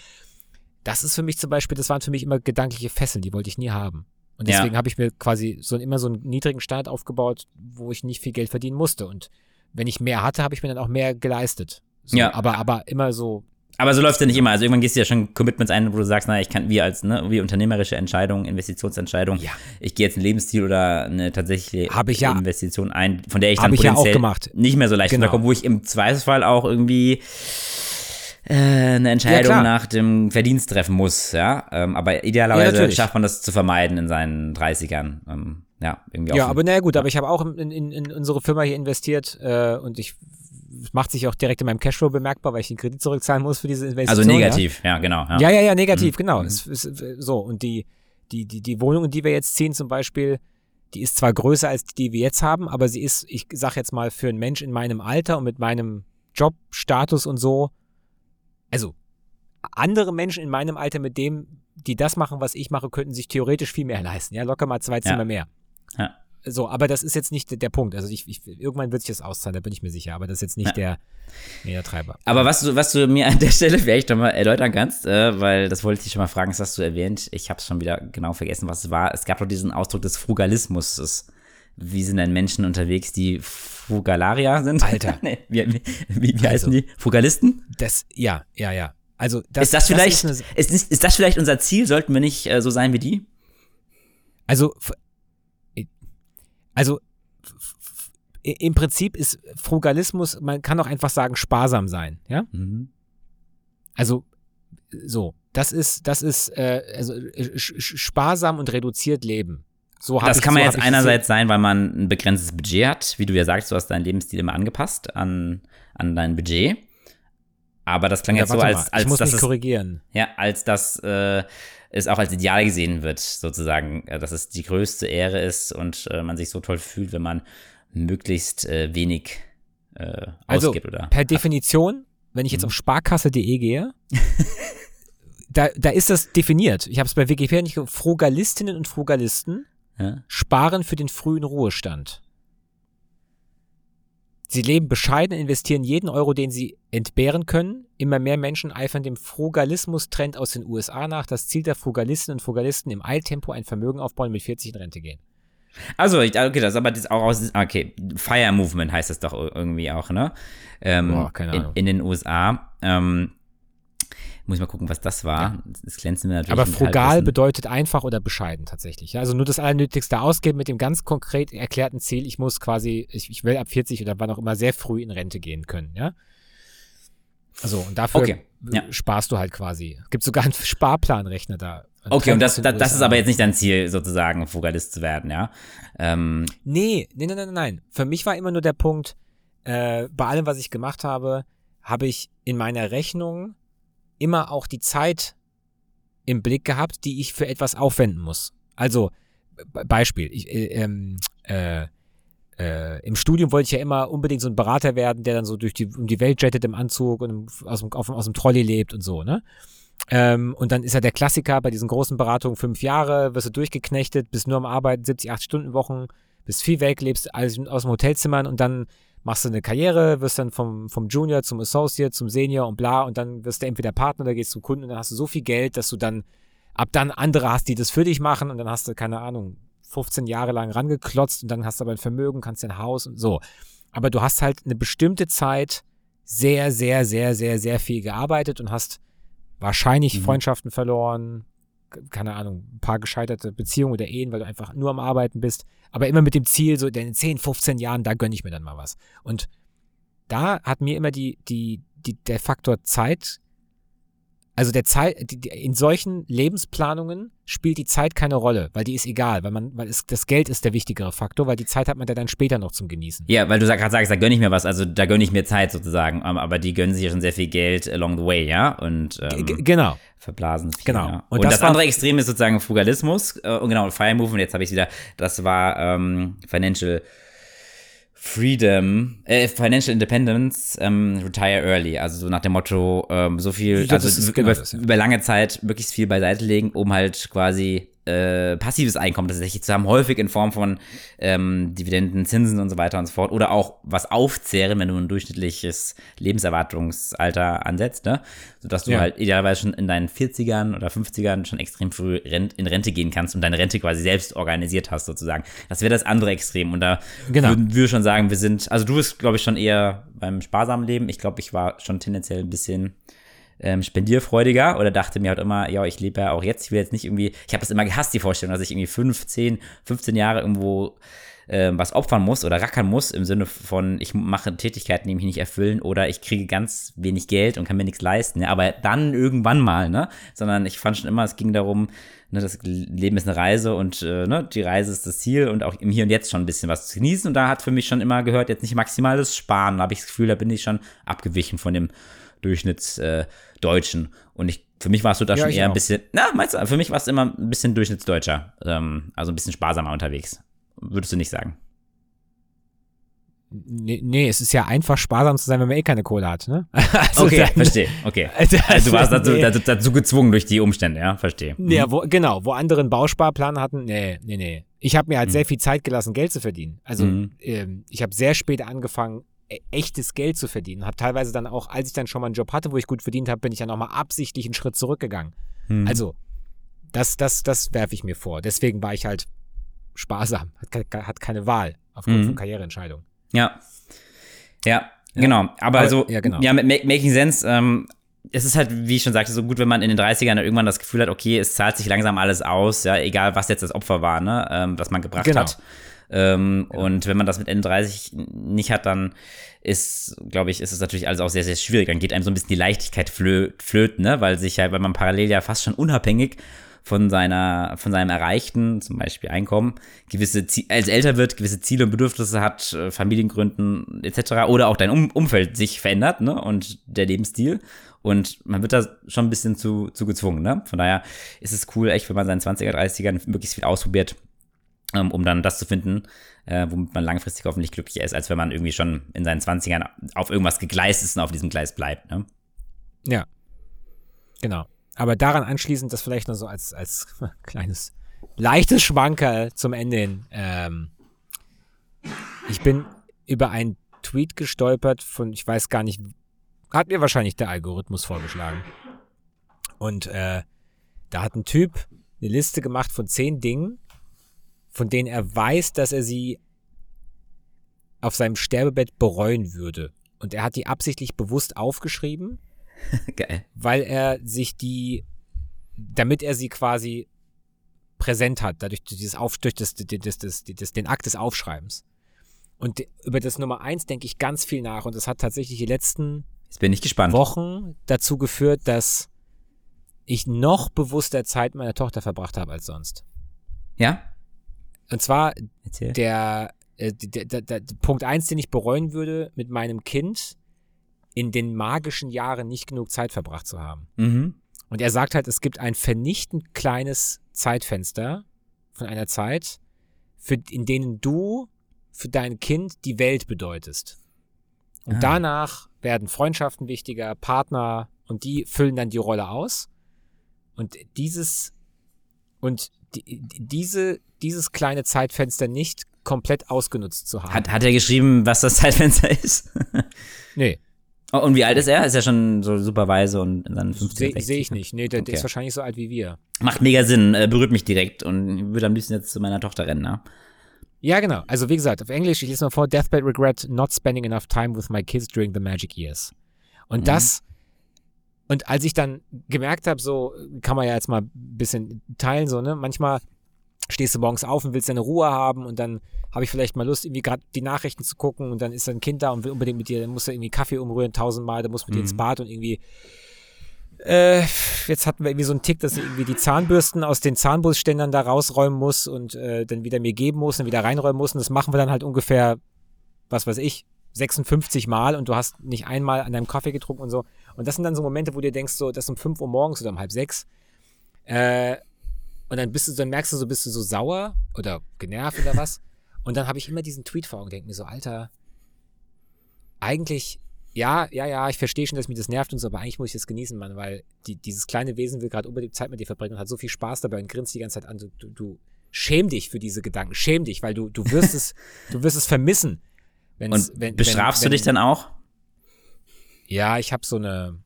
das ist für mich zum Beispiel, das waren für mich immer gedankliche Fesseln, die wollte ich nie haben. Und Ja. deswegen habe ich mir quasi so immer so einen niedrigen Start aufgebaut, wo ich nicht viel Geld verdienen musste. Und wenn ich mehr hatte, habe ich mir dann auch mehr geleistet. So, Ja. Aber, aber immer so Aber so läuft es ja nicht immer. Also irgendwann gehst du ja schon Commitments ein, wo du sagst, naja, ich kann, wie als, ne, wie unternehmerische Entscheidung, Investitionsentscheidung, Ja. ich gehe jetzt einen Lebensstil oder eine tatsächliche ja- Investition ein, von der ich dann ja potenziell gemacht. nicht mehr so leicht Genau. runterkomme, wo ich im Zweifelsfall auch irgendwie äh, eine Entscheidung klar. nach dem Verdienst treffen muss, ja. Ähm, aber Ja, idealerweise schafft man das zu vermeiden in seinen 30ern. Ähm, ja, irgendwie auch. Ja, aber naja gut, aber ich habe auch in, in, in unsere Firma hier investiert äh, und ich macht sich auch direkt in meinem Cashflow bemerkbar, weil ich den Kredit zurückzahlen muss für diese Investition. also negativ, ja, genau. Ja, ja, ja, ja negativ, Mhm. genau. Mhm. Es, es, so, und die, die, die, die Wohnung, in die wir jetzt ziehen zum Beispiel, die ist zwar größer als die, die wir jetzt haben, aber sie ist, ich sag jetzt mal, für einen Mensch in meinem Alter und mit meinem Jobstatus und so, also andere Menschen in meinem Alter mit dem, die das machen, was ich mache, könnten sich theoretisch viel mehr leisten. Ja, locker mal zwei Zimmer Ja. mehr. Ja. So, aber das ist jetzt nicht der, Punkt. Also ich, ich, irgendwann wird sich das auszahlen, da bin ich mir sicher, aber das ist jetzt nicht Ja. der, nee, der Treiber. Aber was du, was du mir an der Stelle vielleicht noch mal erläutern kannst, äh, weil das wollte ich dich schon mal fragen, das hast du erwähnt. Ich habe es schon wieder genau vergessen, was es war. Es gab doch diesen Ausdruck des Frugalismus. Das, wie sind denn Menschen unterwegs, die Frugalarier sind? Alter. nee, wie, wie, wie, wie heißen Also. die? Frugalisten? Das, ja, ja, ja. Also das, ist das vielleicht, ist eine, ist, ist, das vielleicht unser Ziel? Sollten wir nicht äh, so sein wie die? Also, also im Prinzip ist Frugalismus, man kann auch einfach sagen, sparsam sein, ja? Mhm. Also so, das ist, das ist äh, also äh, sparsam und reduziert leben. So Das kann man so jetzt einerseits sein, weil man ein begrenztes Budget hat. Wie du ja sagst, du hast deinen Lebensstil immer angepasst an, an dein Budget. Aber das klang Ja, jetzt so, als, als ich muss mich korrigieren. Ja, als dass äh, es auch als Ideal gesehen wird, sozusagen, äh, dass es die größte Ehre ist und äh, man sich so toll fühlt, wenn man möglichst äh, wenig äh, Also ausgibt, oder? per Definition, wenn ich jetzt Mhm. auf sparkasse.de gehe, da, da ist das definiert. Ich habe es bei Wikipedia nicht Frugalistinnen und Frugalisten Ja? sparen für den frühen Ruhestand. Sie leben bescheiden, investieren jeden Euro, den sie entbehren können. Immer mehr Menschen eifern dem Frugalismus-Trend aus den USA nach. Das Ziel der Frugalistinnen und Frugalisten im Eiltempo ein Vermögen aufbauen und mit 40 in Rente gehen. Also, ich, okay, das ist aber das auch aus, okay, Fire Movement heißt das doch irgendwie auch, ne? Ähm, Boah, keine in, Ahnung. in den USA. Ähm, muss ich mal gucken, was das war. Das glänzen wir natürlich. Aber frugal bedeutet einfach oder bescheiden tatsächlich. Ja, also nur das Allernötigste ausgeben mit dem ganz konkret erklärten Ziel, ich muss quasi, ich, ich will ab 40 oder wann auch immer sehr früh in Rente gehen können, ja. Also und dafür Okay, ja. sparst du halt quasi. Gibt sogar einen Sparplanrechner da. Ein Okay, Trend und das, das, das ist aber jetzt nicht dein Ziel, sozusagen, Frugalist zu werden, ja? Ähm, Nee, nee, nein, nein, nein. Für mich war immer nur der Punkt, äh, bei allem, was ich gemacht habe, habe ich in meiner Rechnung immer auch die Zeit im Blick gehabt, die ich für etwas aufwenden muss. Also, Be- Beispiel, ich, äh, ähm, äh, äh, im Studium wollte ich ja immer unbedingt so ein Berater werden, der dann so durch die, um die Welt jettet im Anzug und aus, dem, auf, aus dem Trolley lebt und so, ne? Ähm, und dann ist ja der Klassiker bei diesen großen Beratungen fünf Jahre, wirst du durchgeknechtet, bist nur am Arbeiten, 70, 80 Stunden Wochen, bist viel weg, lebst alles aus dem Hotelzimmern und dann machst du eine Karriere, wirst dann vom, vom Junior zum Associate, zum Senior und bla und dann wirst du entweder Partner oder gehst zum Kunden und dann hast du so viel Geld, dass du dann ab dann andere hast, die das für dich machen und dann hast du, keine Ahnung, 15 Jahre lang rangeklotzt und dann hast du aber ein Vermögen, kannst dir ein Haus und so. Aber du hast halt eine bestimmte Zeit sehr, sehr, sehr, sehr, sehr viel gearbeitet und hast wahrscheinlich Mhm. Freundschaften verloren, keine Ahnung, ein paar gescheiterte Beziehungen oder Ehen, weil du einfach nur am Arbeiten bist, aber immer mit dem Ziel, so in den 10, 15 Jahren, da gönne ich mir dann mal was. Und da hat mir immer die, die, die, der Faktor Zeit, also der Zeit, die, in solchen Lebensplanungen spielt die Zeit keine Rolle, weil die ist egal, weil man, weil es, das Geld ist der wichtigere Faktor, weil die Zeit hat man ja dann später noch zum Genießen. Ja, weil du gerade sagst, da gönne ich mir was, also da gönne ich mir Zeit sozusagen, ähm, aber die gönnen sich ja schon sehr viel Geld along the way, ja, und ähm, genau. verblasen viel. Genau. Ja. Und Und, das das, andere Extrem ist sozusagen Frugalismus äh, und genau, Fire Movement, jetzt habe ich wieder, das war ähm, Financial Freedom, äh, Financial Independence, ähm, Retire Early, also so nach dem Motto, ähm, so viel, also über, genau das, ja. über lange Zeit möglichst viel beiseite legen, um halt quasi äh, passives Einkommen tatsächlich zu haben, häufig in Form von ähm, Dividenden, Zinsen und so weiter und so fort. Oder auch was aufzehren, wenn du ein durchschnittliches Lebenserwartungsalter ansetzt, ne? Sodass du Ja. halt idealerweise schon in deinen 40ern oder 50ern schon extrem früh in Rente gehen kannst und deine Rente quasi selbst organisiert hast, sozusagen. Das wäre das andere Extrem. Und da Genau. würden wir schon sagen, wir sind, also du bist, glaube ich, schon eher beim sparsamen Leben. Ich glaube, ich war schon tendenziell ein bisschen ähm, spendierfreudiger oder dachte mir halt immer, ja, ich lebe ja auch jetzt, ich will jetzt nicht irgendwie, ich habe es immer gehasst, die Vorstellung, dass ich irgendwie 15, 15 Jahre irgendwo äh, was opfern muss oder rackern muss, im Sinne von, ich mache Tätigkeiten, die mich nicht erfüllen oder ich kriege ganz wenig Geld und kann mir nichts leisten, ja, aber dann irgendwann mal, ne? Sondern ich fand schon immer, es ging darum, ne, das Leben ist eine Reise und äh, ne, die Reise ist das Ziel und auch im Hier und Jetzt schon ein bisschen was zu genießen. Und da hat für mich schon immer gehört, jetzt nicht maximales Sparen. Da habe ich das Gefühl, da bin ich schon abgewichen von dem Durchschnittsdeutschen. Äh, und ich, für mich warst du da ja, schon eher auch. ein bisschen, na, meinst du, für mich war es immer ein bisschen Durchschnittsdeutscher. Ähm, also ein bisschen sparsamer unterwegs. Würdest du nicht sagen? Nee, nee, es ist ja einfach sparsam zu sein, wenn man eh keine Kohle hat, ne? Also okay, dann, verstehe, okay. Also, also du warst dazu, nee. dazu, dazu, gezwungen durch die Umstände, ja, verstehe. Mhm. Ja, wo, genau, wo andere einen Bausparplan hatten, nee, nee, nee. Ich habe mir halt mhm. sehr viel Zeit gelassen, Geld zu verdienen. Also mhm. ähm, ich habe sehr spät angefangen, echtes Geld zu verdienen. Habe teilweise dann auch, als ich dann schon mal einen Job hatte, wo ich gut verdient habe, bin ich dann nochmal absichtlich einen Schritt zurückgegangen. Mhm. Also, das, das, das werfe ich mir vor. Deswegen war ich halt sparsam, hat, hat keine Wahl aufgrund mhm. von Karriereentscheidungen. Ja. Ja, genau. Aber, Aber so, ja, genau. ja, mit Making Sense, ähm, es ist halt, wie ich schon sagte, so gut, wenn man in den 30ern irgendwann das Gefühl hat, okay, es zahlt sich langsam alles aus, ja, egal was jetzt das Opfer war, ne, ähm, was man gebracht genau. hat. Ähm, genau. Und wenn man das mit Ende 30 nicht hat, dann ist, glaube ich, ist es natürlich alles auch sehr, sehr schwierig. Dann geht einem so ein bisschen die Leichtigkeit flö flöten, ne? weil sich ja, weil man parallel ja fast schon unabhängig von seiner, von seinem Erreichten, zum Beispiel Einkommen, gewisse, Ziel, als älter wird, gewisse Ziele und Bedürfnisse hat, äh, Familiengründen etc. oder auch dein um Umfeld sich verändert, ne, und der Lebensstil. Und man wird da schon ein bisschen zu, zu gezwungen, ne? Von daher ist es cool, echt, wenn man seinen 20er, 30ern möglichst viel ausprobiert, um dann das zu finden, äh, womit man langfristig hoffentlich glücklicher ist, als wenn man irgendwie schon in seinen 20ern auf irgendwas gegleist ist und auf diesem Gleis bleibt, ne? Ja. Genau. Aber daran anschließend, das vielleicht noch so als, als kleines, leichtes Schwanker zum Ende hin. Ähm, ich bin über einen Tweet gestolpert von, ich weiß gar nicht, hat mir wahrscheinlich der Algorithmus vorgeschlagen. Und äh, da hat ein Typ eine Liste gemacht von zehn Dingen, von denen er weiß, dass er sie auf seinem Sterbebett bereuen würde. Und er hat die absichtlich bewusst aufgeschrieben Geil. Weil er sich die, damit er sie quasi präsent hat, dadurch dieses Auf, durch das, das, das, das, den Akt des Aufschreibens. Und über das Nummer eins denke ich ganz viel nach und das hat tatsächlich die letzten Jetzt bin ich gespannt. Wochen dazu geführt, dass ich noch bewusster Zeit meiner Tochter verbracht habe als sonst. Ja? Und zwar der, äh, der, der, der, Punkt eins, den ich bereuen würde mit meinem Kind, in den magischen Jahren nicht genug Zeit verbracht zu haben. Mhm. Und er sagt halt, es gibt ein vernichtend kleines Zeitfenster von einer Zeit, für, in denen du für dein Kind die Welt bedeutest. Und ah. danach werden Freundschaften wichtiger, Partner und die füllen dann die Rolle aus. Und dieses und die, diese, dieses kleine Zeitfenster nicht komplett ausgenutzt zu haben. Hat, hat er geschrieben, was das Zeitfenster ist? nee. Oh, und wie alt ist er? Ist er schon so super weise und in seinen 50 Sehe seh ich nicht. Nee, der, okay. der, ist wahrscheinlich so alt wie wir. Macht mega Sinn, äh, berührt mich direkt und würde am liebsten jetzt zu meiner Tochter rennen, ne? Ja, genau. Also wie gesagt, auf Englisch, ich lese mal vor, Deathbed Regret not spending enough time with my kids during the magic years. Und mhm. das, und als ich dann gemerkt habe, so kann man ja jetzt mal ein bisschen teilen, so, ne? Manchmal stehst du morgens auf und willst deine Ruhe haben und dann habe ich vielleicht mal Lust, irgendwie gerade die Nachrichten zu gucken und dann ist ein Kind da und will unbedingt mit dir, dann muss er irgendwie Kaffee umrühren tausendmal, dann muss mit mhm. dir ins mhm. Bad und irgendwie äh, jetzt hatten wir irgendwie so einen Tick, dass ich irgendwie die Zahnbürsten aus den Zahnbürstständern da rausräumen muss und äh, dann wieder mir geben muss und wieder reinräumen muss und das machen wir dann halt ungefähr, was weiß ich, 56 Mal und du hast nicht einmal an deinem Kaffee getrunken und so. Und das sind dann so Momente, wo du denkst, so, das ist um 5 Uhr morgens oder um halb sechs. Äh, und dann bist du, dann merkst du so, bist du so sauer oder genervt oder was. Und dann habe ich immer diesen Tweet vor Augen, denke mir so, Alter, eigentlich, ja, ja, ja, ich verstehe schon, dass mich das nervt und so, aber eigentlich muss ich das genießen, Mann, weil die, dieses kleine Wesen will gerade unbedingt Zeit mit dir verbringen und hat so viel Spaß dabei und grinst die ganze Zeit an. Du, du, du schäm dich für diese Gedanken, schäm dich, weil du, du wirst es, du wirst es vermissen. und wenn, bestrafst wenn, wenn, du dich dann auch? Ja, ich habe so eine,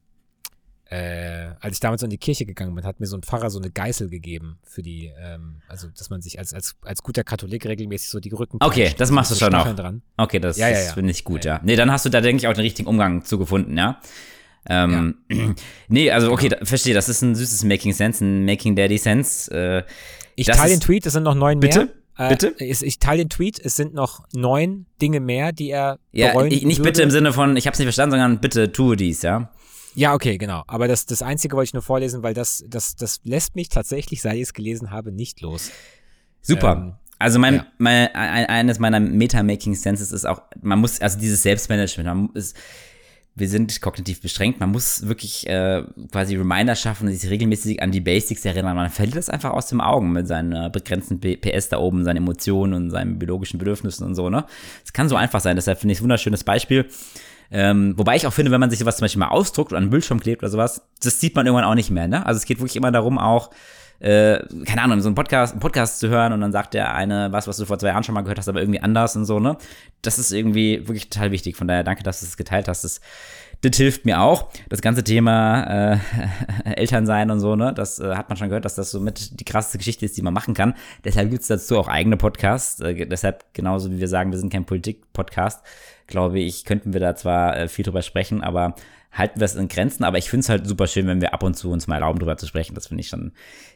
äh, als ich damals in die Kirche gegangen bin, hat mir so ein Pfarrer so eine Geißel gegeben für die, ähm, also dass man sich als, als, als guter Katholik regelmäßig so die Rücken. Okay, das machst du schon noch. Dran. Okay, das, ja, das ja, ja. finde ich gut, ja. ja. Nee, dann hast du da, denke ich, auch den richtigen Umgang zu gefunden, ja. Ähm, Nee, also okay, da, verstehe, das ist ein süßes Making Sense, ein Making Daddy Sense. Äh, Ich das teile den Tweet, es sind noch neun Bitte? mehr. Äh, Bitte? Ich, ich teile den Tweet, es sind noch neun Dinge mehr, die er Ja, bereuen ich, nicht würde. bitte im Sinne von, ich hab's nicht verstanden, sondern bitte tue dies, ja. Ja, okay, genau. Aber das, das Einzige wollte ich nur vorlesen, weil das, das, das lässt mich tatsächlich, seit ich es gelesen habe, nicht los. Super. Ähm, also mein, ja. mein, ein, eines meiner Meta-Making-Senses ist auch, man muss, also dieses Selbstmanagement, man ist, wir sind kognitiv beschränkt, man muss wirklich äh, quasi Reminder schaffen und sich regelmäßig an die Basics erinnern. Man verliert das einfach aus dem Augen mit seinen begrenzten PS da oben, seinen Emotionen und seinen biologischen Bedürfnissen und so, ne? Es kann so einfach sein, deshalb finde ich es ein wunderschönes Beispiel. Ähm, wobei ich auch finde, wenn man sich sowas zum Beispiel mal ausdruckt oder an den Bildschirm klebt oder sowas, das sieht man irgendwann auch nicht mehr, ne? Also es geht wirklich immer darum, auch, äh, keine Ahnung, so einen Podcast, einen Podcast zu hören und dann sagt der eine was, was du vor zwei Jahren schon mal gehört hast, aber irgendwie anders und so, ne? Das ist irgendwie wirklich total wichtig. Von daher danke, dass du es geteilt hast. Das, das hilft mir auch. Das ganze Thema äh, Elternsein und so, ne? Das äh, hat man schon gehört, dass das so mit die krasseste Geschichte ist, die man machen kann. Deshalb gibt's dazu auch eigene Podcasts. Äh, deshalb, genauso wie wir sagen, wir sind kein Politik-Podcast, glaube ich, könnten wir da zwar äh, viel drüber sprechen, aber halten wir es in Grenzen. Aber ich finde es halt super schön, wenn wir ab und zu uns mal erlauben, drüber zu sprechen. Das finde ich schon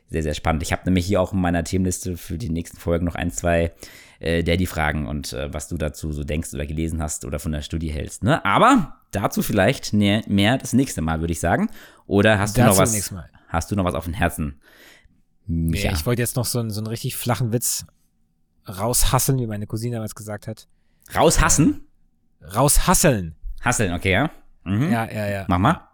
sehr, sehr spannend. Ich habe nämlich hier auch in meiner Themenliste für die nächsten Folgen noch ein, zwei äh, Daddy-Fragen und äh, was du dazu so denkst oder gelesen hast oder von der Studie hältst. Ne? Aber dazu vielleicht ne, mehr das nächste Mal, würde ich sagen. Oder hast du Dazu noch was? Hast du noch was auf dem Herzen? Micha. Ja, ich wollte jetzt noch so einen, so einen richtig flachen Witz raushasseln, wie meine Cousine damals gesagt hat. Raushassen? Raushasseln. Hasseln, okay, ja. Mhm. Ja, ja, ja. Mach mal.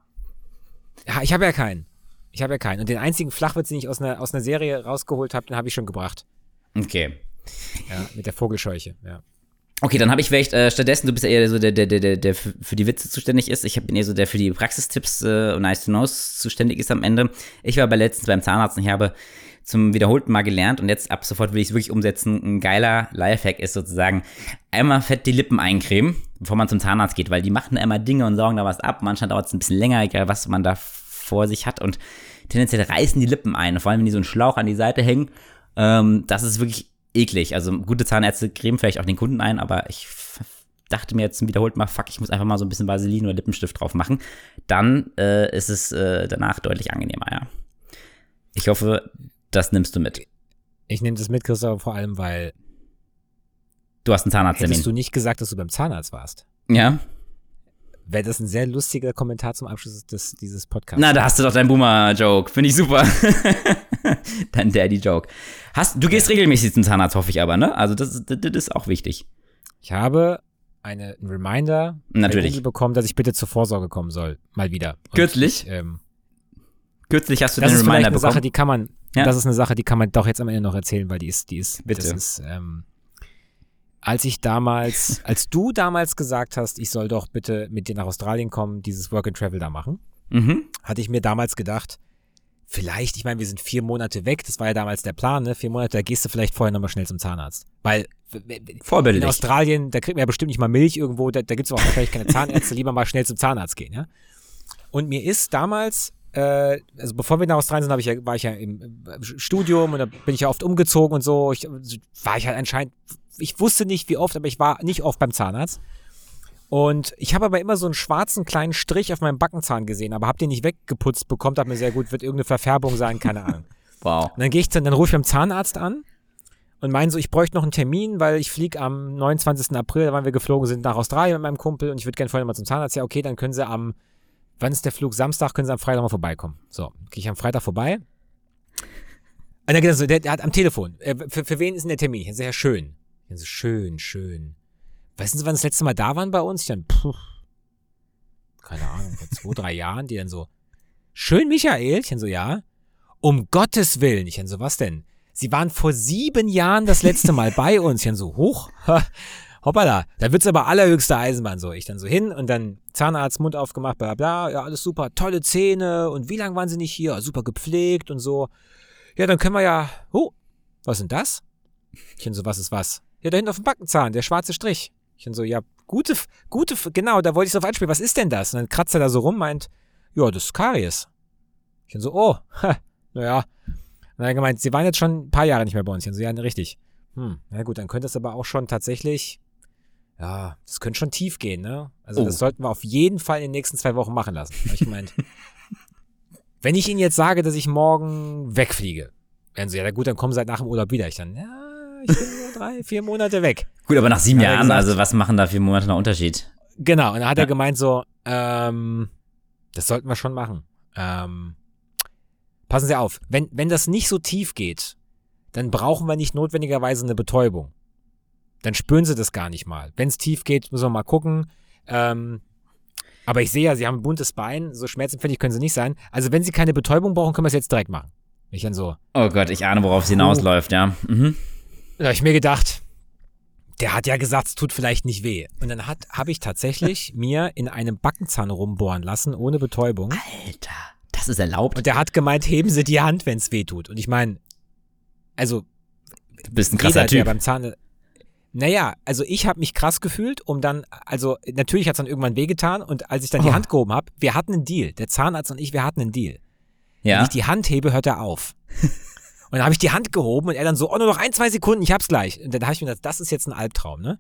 Ja, ich habe ja keinen. Ich habe ja keinen. Und den einzigen Flachwitz, den ich aus einer, aus einer Serie rausgeholt habe, den habe ich schon gebracht. Okay. Ja, mit der Vogelscheuche. Ja. Okay, dann habe ich vielleicht äh, stattdessen, du bist ja eher so der, der, der, der, der für für die Witze zuständig ist. Ich bin eher so der für die Praxistipps äh, und Nice to Knows zuständig ist am Ende. Ich war bei letztens beim Zahnarzt und ich habe zum wiederholten Mal gelernt und jetzt ab sofort will ich es wirklich umsetzen. Ein geiler Lifehack ist sozusagen einmal fett die Lippen eincremen, bevor man zum Zahnarzt geht, weil die machen da immer Dinge und saugen da was ab. Manchmal dauert es ein bisschen länger, egal was man da vor sich hat und tendenziell reißen die Lippen ein, vor allem wenn die so einen Schlauch an die Seite hängen. Ähm, das ist wirklich eklig. Also gute Zahnärzte cremen vielleicht auch den Kunden ein, aber ich dachte mir jetzt wiederholt mal, fuck, ich muss einfach mal so ein bisschen Vaseline oder Lippenstift drauf machen. Dann äh, ist es äh, danach deutlich angenehmer, ja. Ich hoffe, das nimmst du mit. Ich nehme das mit, Christoph, vor allem, weil Du hast einen Zahnarzttermin. hättest du nicht gesagt, dass du beim Zahnarzt warst. Ja? Wäre das ein sehr lustiger Kommentar zum Abschluss des, dieses Podcasts. Na, da hast du doch deinen Boomer-Joke. Finde ich super. Dein Daddy-Joke. Hast, du gehst regelmäßig zum Zahnarzt, hoffe ich aber, ne? Also das, ist- das, das ist auch wichtig. Ich habe eine, einen Reminder Natürlich. bekommen, dass ich bitte zur Vorsorge kommen soll. Mal wieder. Und Kürzlich? Ich, ähm, Kürzlich hast du das den ist vielleicht Reminder eine bekommen. Sache, die kann man, Ja. das ist eine Sache, die kann man doch jetzt am Ende noch erzählen, weil die ist, die ist, Bitte. das ist, ähm, als ich damals, als du damals gesagt hast, ich soll doch bitte mit dir nach Australien kommen, dieses Work and Travel da machen, mhm. hatte ich mir damals gedacht, vielleicht, ich meine, wir sind vier Monate weg, das war ja damals der Plan, ne? Vier Monate, da gehst du vielleicht vorher nochmal schnell zum Zahnarzt. Weil w- in Vorbildlich. Australien, da kriegt man ja bestimmt nicht mal Milch irgendwo, da, da gibt es auch wahrscheinlich keine Zahnärzte, lieber mal schnell zum Zahnarzt gehen, ja. Und mir ist damals, äh, also bevor wir nach Australien sind, ich war ich ja im äh, Studium und da bin ich ja oft umgezogen und so. Ich, war ich halt anscheinend, ich wusste nicht wie oft, aber ich war nicht oft beim Zahnarzt. Und ich habe aber immer so einen schwarzen kleinen Strich auf meinem Backenzahn gesehen, aber hab den nicht weggeputzt bekommen, dachte mir sehr gut, wird irgendeine Verfärbung sein, keine Ahnung. Wow. Und dann gehe ich dann, dann rufe ich beim Zahnarzt an und meine so, ich bräuchte noch einen Termin, weil ich fliege am 29. April, da waren wir geflogen sind, nach Australien mit meinem Kumpel und ich würde gerne vorher mal zum Zahnarzt. Ja, okay, dann können sie am, wann ist der Flug? Samstag, können sie am Freitag mal vorbeikommen. So, gehe ich am Freitag vorbei. Und dann geht er so, der, der hat am Telefon, äh, für, für wen ist denn der Termin? Ich so, ja, schön. Ich so, schön, schön. Wissen Sie, wann das letzte Mal da waren bei uns? Ich dann, puh, keine Ahnung, vor zwei, drei Jahren, die dann so, schön, Michael? Ich dann so, ja. Um Gottes Willen. Ich dann so, was denn? Sie waren vor sieben Jahren das letzte Mal bei uns. Ich dann so, hoch, hoppala, da wird's aber allerhöchste Eisenbahn so. Ich dann so hin und dann Zahnarzt, Mund aufgemacht, bla bla, ja, alles super, tolle Zähne und wie lange waren Sie nicht hier? Super gepflegt und so. Ja, dann können wir ja, oh, was denn das? Ich dann so, was ist was? Ja, da hinten auf dem Backenzahn, der schwarze Strich. Ich dann so, ja, gute, gute, genau, da wollte ich drauf anspielen, was ist denn das? Und dann kratzt er da so rum, meint, ja, das ist Karies. Ich dann so, oh, naja. Und dann gemeint, sie waren jetzt schon ein paar Jahre nicht mehr bei uns. Ich dann so, ja, richtig. Hm, na gut, dann könnte es aber auch schon tatsächlich ja, das könnte schon tief gehen, ne? Also Oh. das sollten wir auf jeden Fall in den nächsten zwei Wochen machen lassen. Ich gemeint, wenn ich Ihnen jetzt sage, dass ich morgen wegfliege, werden Sie, ja gut, dann kommen Sie halt nach dem Urlaub wieder. Ich dann, ja, ich bin nur drei, vier Monate weg. Gut, aber nach sieben Jahren, gesagt. also was machen da vier Monate noch Unterschied? Genau, und dann hat Ja. er gemeint so, ähm, das sollten wir schon machen. Ähm, passen Sie auf, wenn, wenn das nicht so tief geht, dann brauchen wir nicht notwendigerweise eine Betäubung. Dann spüren Sie das gar nicht mal. Wenn es tief geht, müssen wir mal gucken. Ähm, aber ich sehe ja, Sie haben ein buntes Bein, so schmerzempfindlich können Sie nicht sein. Also wenn Sie keine Betäubung brauchen, können wir es jetzt direkt machen. Ich dann so, Oh Gott, ich ahne, worauf es hinausläuft, ja. Mhm. da habe ich mir gedacht, der hat ja gesagt, es tut vielleicht nicht weh. Und dann habe ich tatsächlich mir in einem Backenzahn rumbohren lassen, ohne Betäubung. Alter, das ist erlaubt. Und der hat gemeint, heben Sie die Hand, wenn es weh tut. Und ich meine, also Du bist ein krasser jeder, der Typ. beim Zahn. Naja, also ich habe mich krass gefühlt, um dann, also natürlich hat es dann irgendwann wehgetan und als ich dann die Oh. Hand gehoben habe, wir hatten einen Deal. Der Zahnarzt und ich, wir hatten einen Deal. Wenn Ja. ich die Hand hebe, hört er auf. Und dann habe ich die Hand gehoben und er dann so, oh, nur noch ein, zwei Sekunden, ich hab's gleich. Und dann habe ich mir gedacht, das ist jetzt ein Albtraum, ne?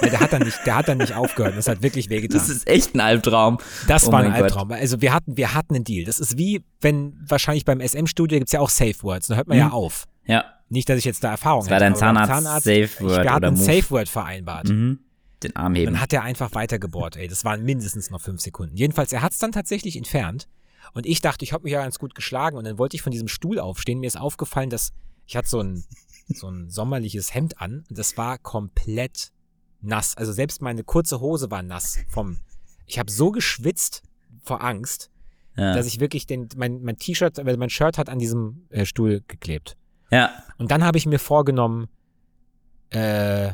Weil der hat dann nicht, der hat dann nicht aufgehört. Das hat wirklich wehgetan. Das ist echt ein Albtraum. Das Oh war ein mein Gott. Albtraum. Also wir hatten, wir hatten einen Deal. Das ist wie, wenn wahrscheinlich beim SM-Studio gibt's ja auch Safe Words. Da hört man ja Mhm. auf. Ja. Nicht, dass ich jetzt da Erfahrung Das war dein hätte, beim Zahnarzt Safe Word hatten oder ein Move. Safe Word vereinbart. Mhm. Den Arm heben. Dann hat er einfach weitergebohrt, ey. Das waren mindestens noch fünf Sekunden. Jedenfalls, er hat's dann tatsächlich entfernt. Und ich dachte, ich habe mich ja ganz gut geschlagen. Und dann wollte ich von diesem Stuhl aufstehen. Mir ist aufgefallen, dass ich hatte so ein, so ein sommerliches Hemd an. Und das war komplett nass. Also selbst meine kurze Hose war nass. Vom, ich habe so geschwitzt vor Angst, ja. dass ich wirklich den, mein, mein T-Shirt, äh, mein Shirt hat an diesem äh, Stuhl geklebt. Ja. Und dann habe ich mir vorgenommen, äh,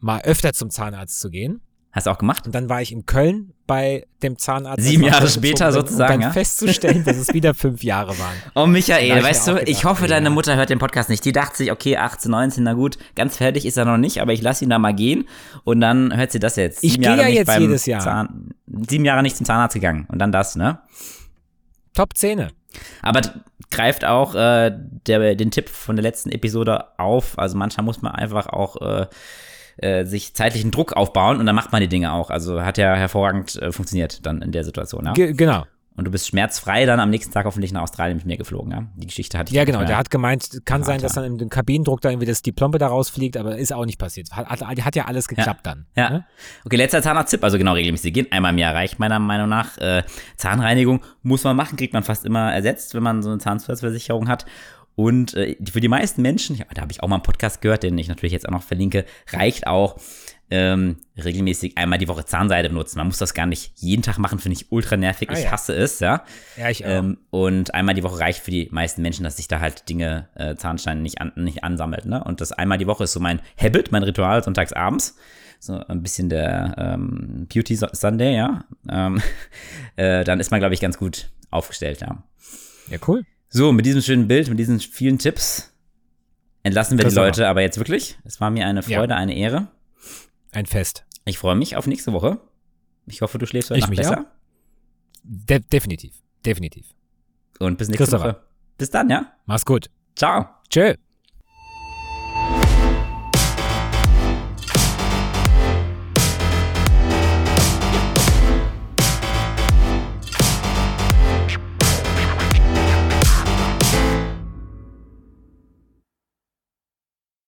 mal öfter zum Zahnarzt zu gehen. Hast du auch gemacht? Und dann war ich in Köln bei dem Zahnarzt. Sieben Jahre später sind, sozusagen, Um dann ja? festzustellen, dass es wieder fünf Jahre waren. Oh, Michael, ich weißt du, auch ich gedacht, hoffe, ey, deine ja. Mutter hört den Podcast nicht. Die dachte sich, okay, 18, 19, na gut, ganz fertig ist er noch nicht, aber ich lasse ihn da mal gehen und dann hört sie das jetzt. Ich Sieben gehe Jahre ja jetzt jedes Jahr. Zahn, sieben Jahre nicht zum Zahnarzt gegangen und dann das, ne? Top Zähne. Aber greift auch äh, der, den Tipp von der letzten Episode auf. Also manchmal muss man einfach auch äh, äh, sich zeitlichen Druck aufbauen und dann macht man die Dinge auch. Also hat ja hervorragend äh, funktioniert dann in der Situation, ja? Ge genau. Und du bist schmerzfrei dann am nächsten Tag hoffentlich nach Australien mit mir geflogen, ja? Die Geschichte hatte ich Ja, genau. Der hat gemeint, kann sein, dass dann im Kabinendruck da irgendwie das, die Plombe da rausfliegt, aber ist auch nicht passiert. Hat, hat, hat ja alles geklappt dann. Ja. ne? Okay, letzter Zahnarzt-Tipp, also genau regelmäßig gehen. Einmal im Jahr reicht meiner Meinung nach. Äh, Zahnreinigung muss man machen, kriegt man fast immer ersetzt, wenn man so eine Zahnzusatzversicherung hat. Und äh, für die meisten Menschen, ja, da habe ich auch mal einen Podcast gehört, den ich natürlich jetzt auch noch verlinke, reicht auch ähm, regelmäßig einmal die Woche Zahnseide benutzen. Man muss das gar nicht jeden Tag machen, finde ich ultra nervig. Ah, ich ja. hasse es, ja. Ja, ich auch. Ähm, und einmal die Woche reicht für die meisten Menschen, dass sich da halt Dinge, äh, Zahnsteine nicht, an, nicht ansammelt. Ne? Und das einmal die Woche ist so mein Habit, mein Ritual sonntags abends. So ein bisschen der ähm, Beauty Su- Sunday, ja. Ähm, äh, dann ist man, glaube ich, ganz gut aufgestellt, ja. ja, cool. So, mit diesem schönen Bild, mit diesen vielen Tipps entlassen wir die Christopher. Leute aber jetzt wirklich. Es war mir eine Ja. Freude, eine Ehre. Ein Fest. Ich freue mich auf nächste Woche. Ich hoffe, du schläfst heute Ich Nacht mich besser. auch. De definitiv. Definitiv. Und bis nächste. Woche. Bis dann, ja. Mach's gut. Ciao. Tschö.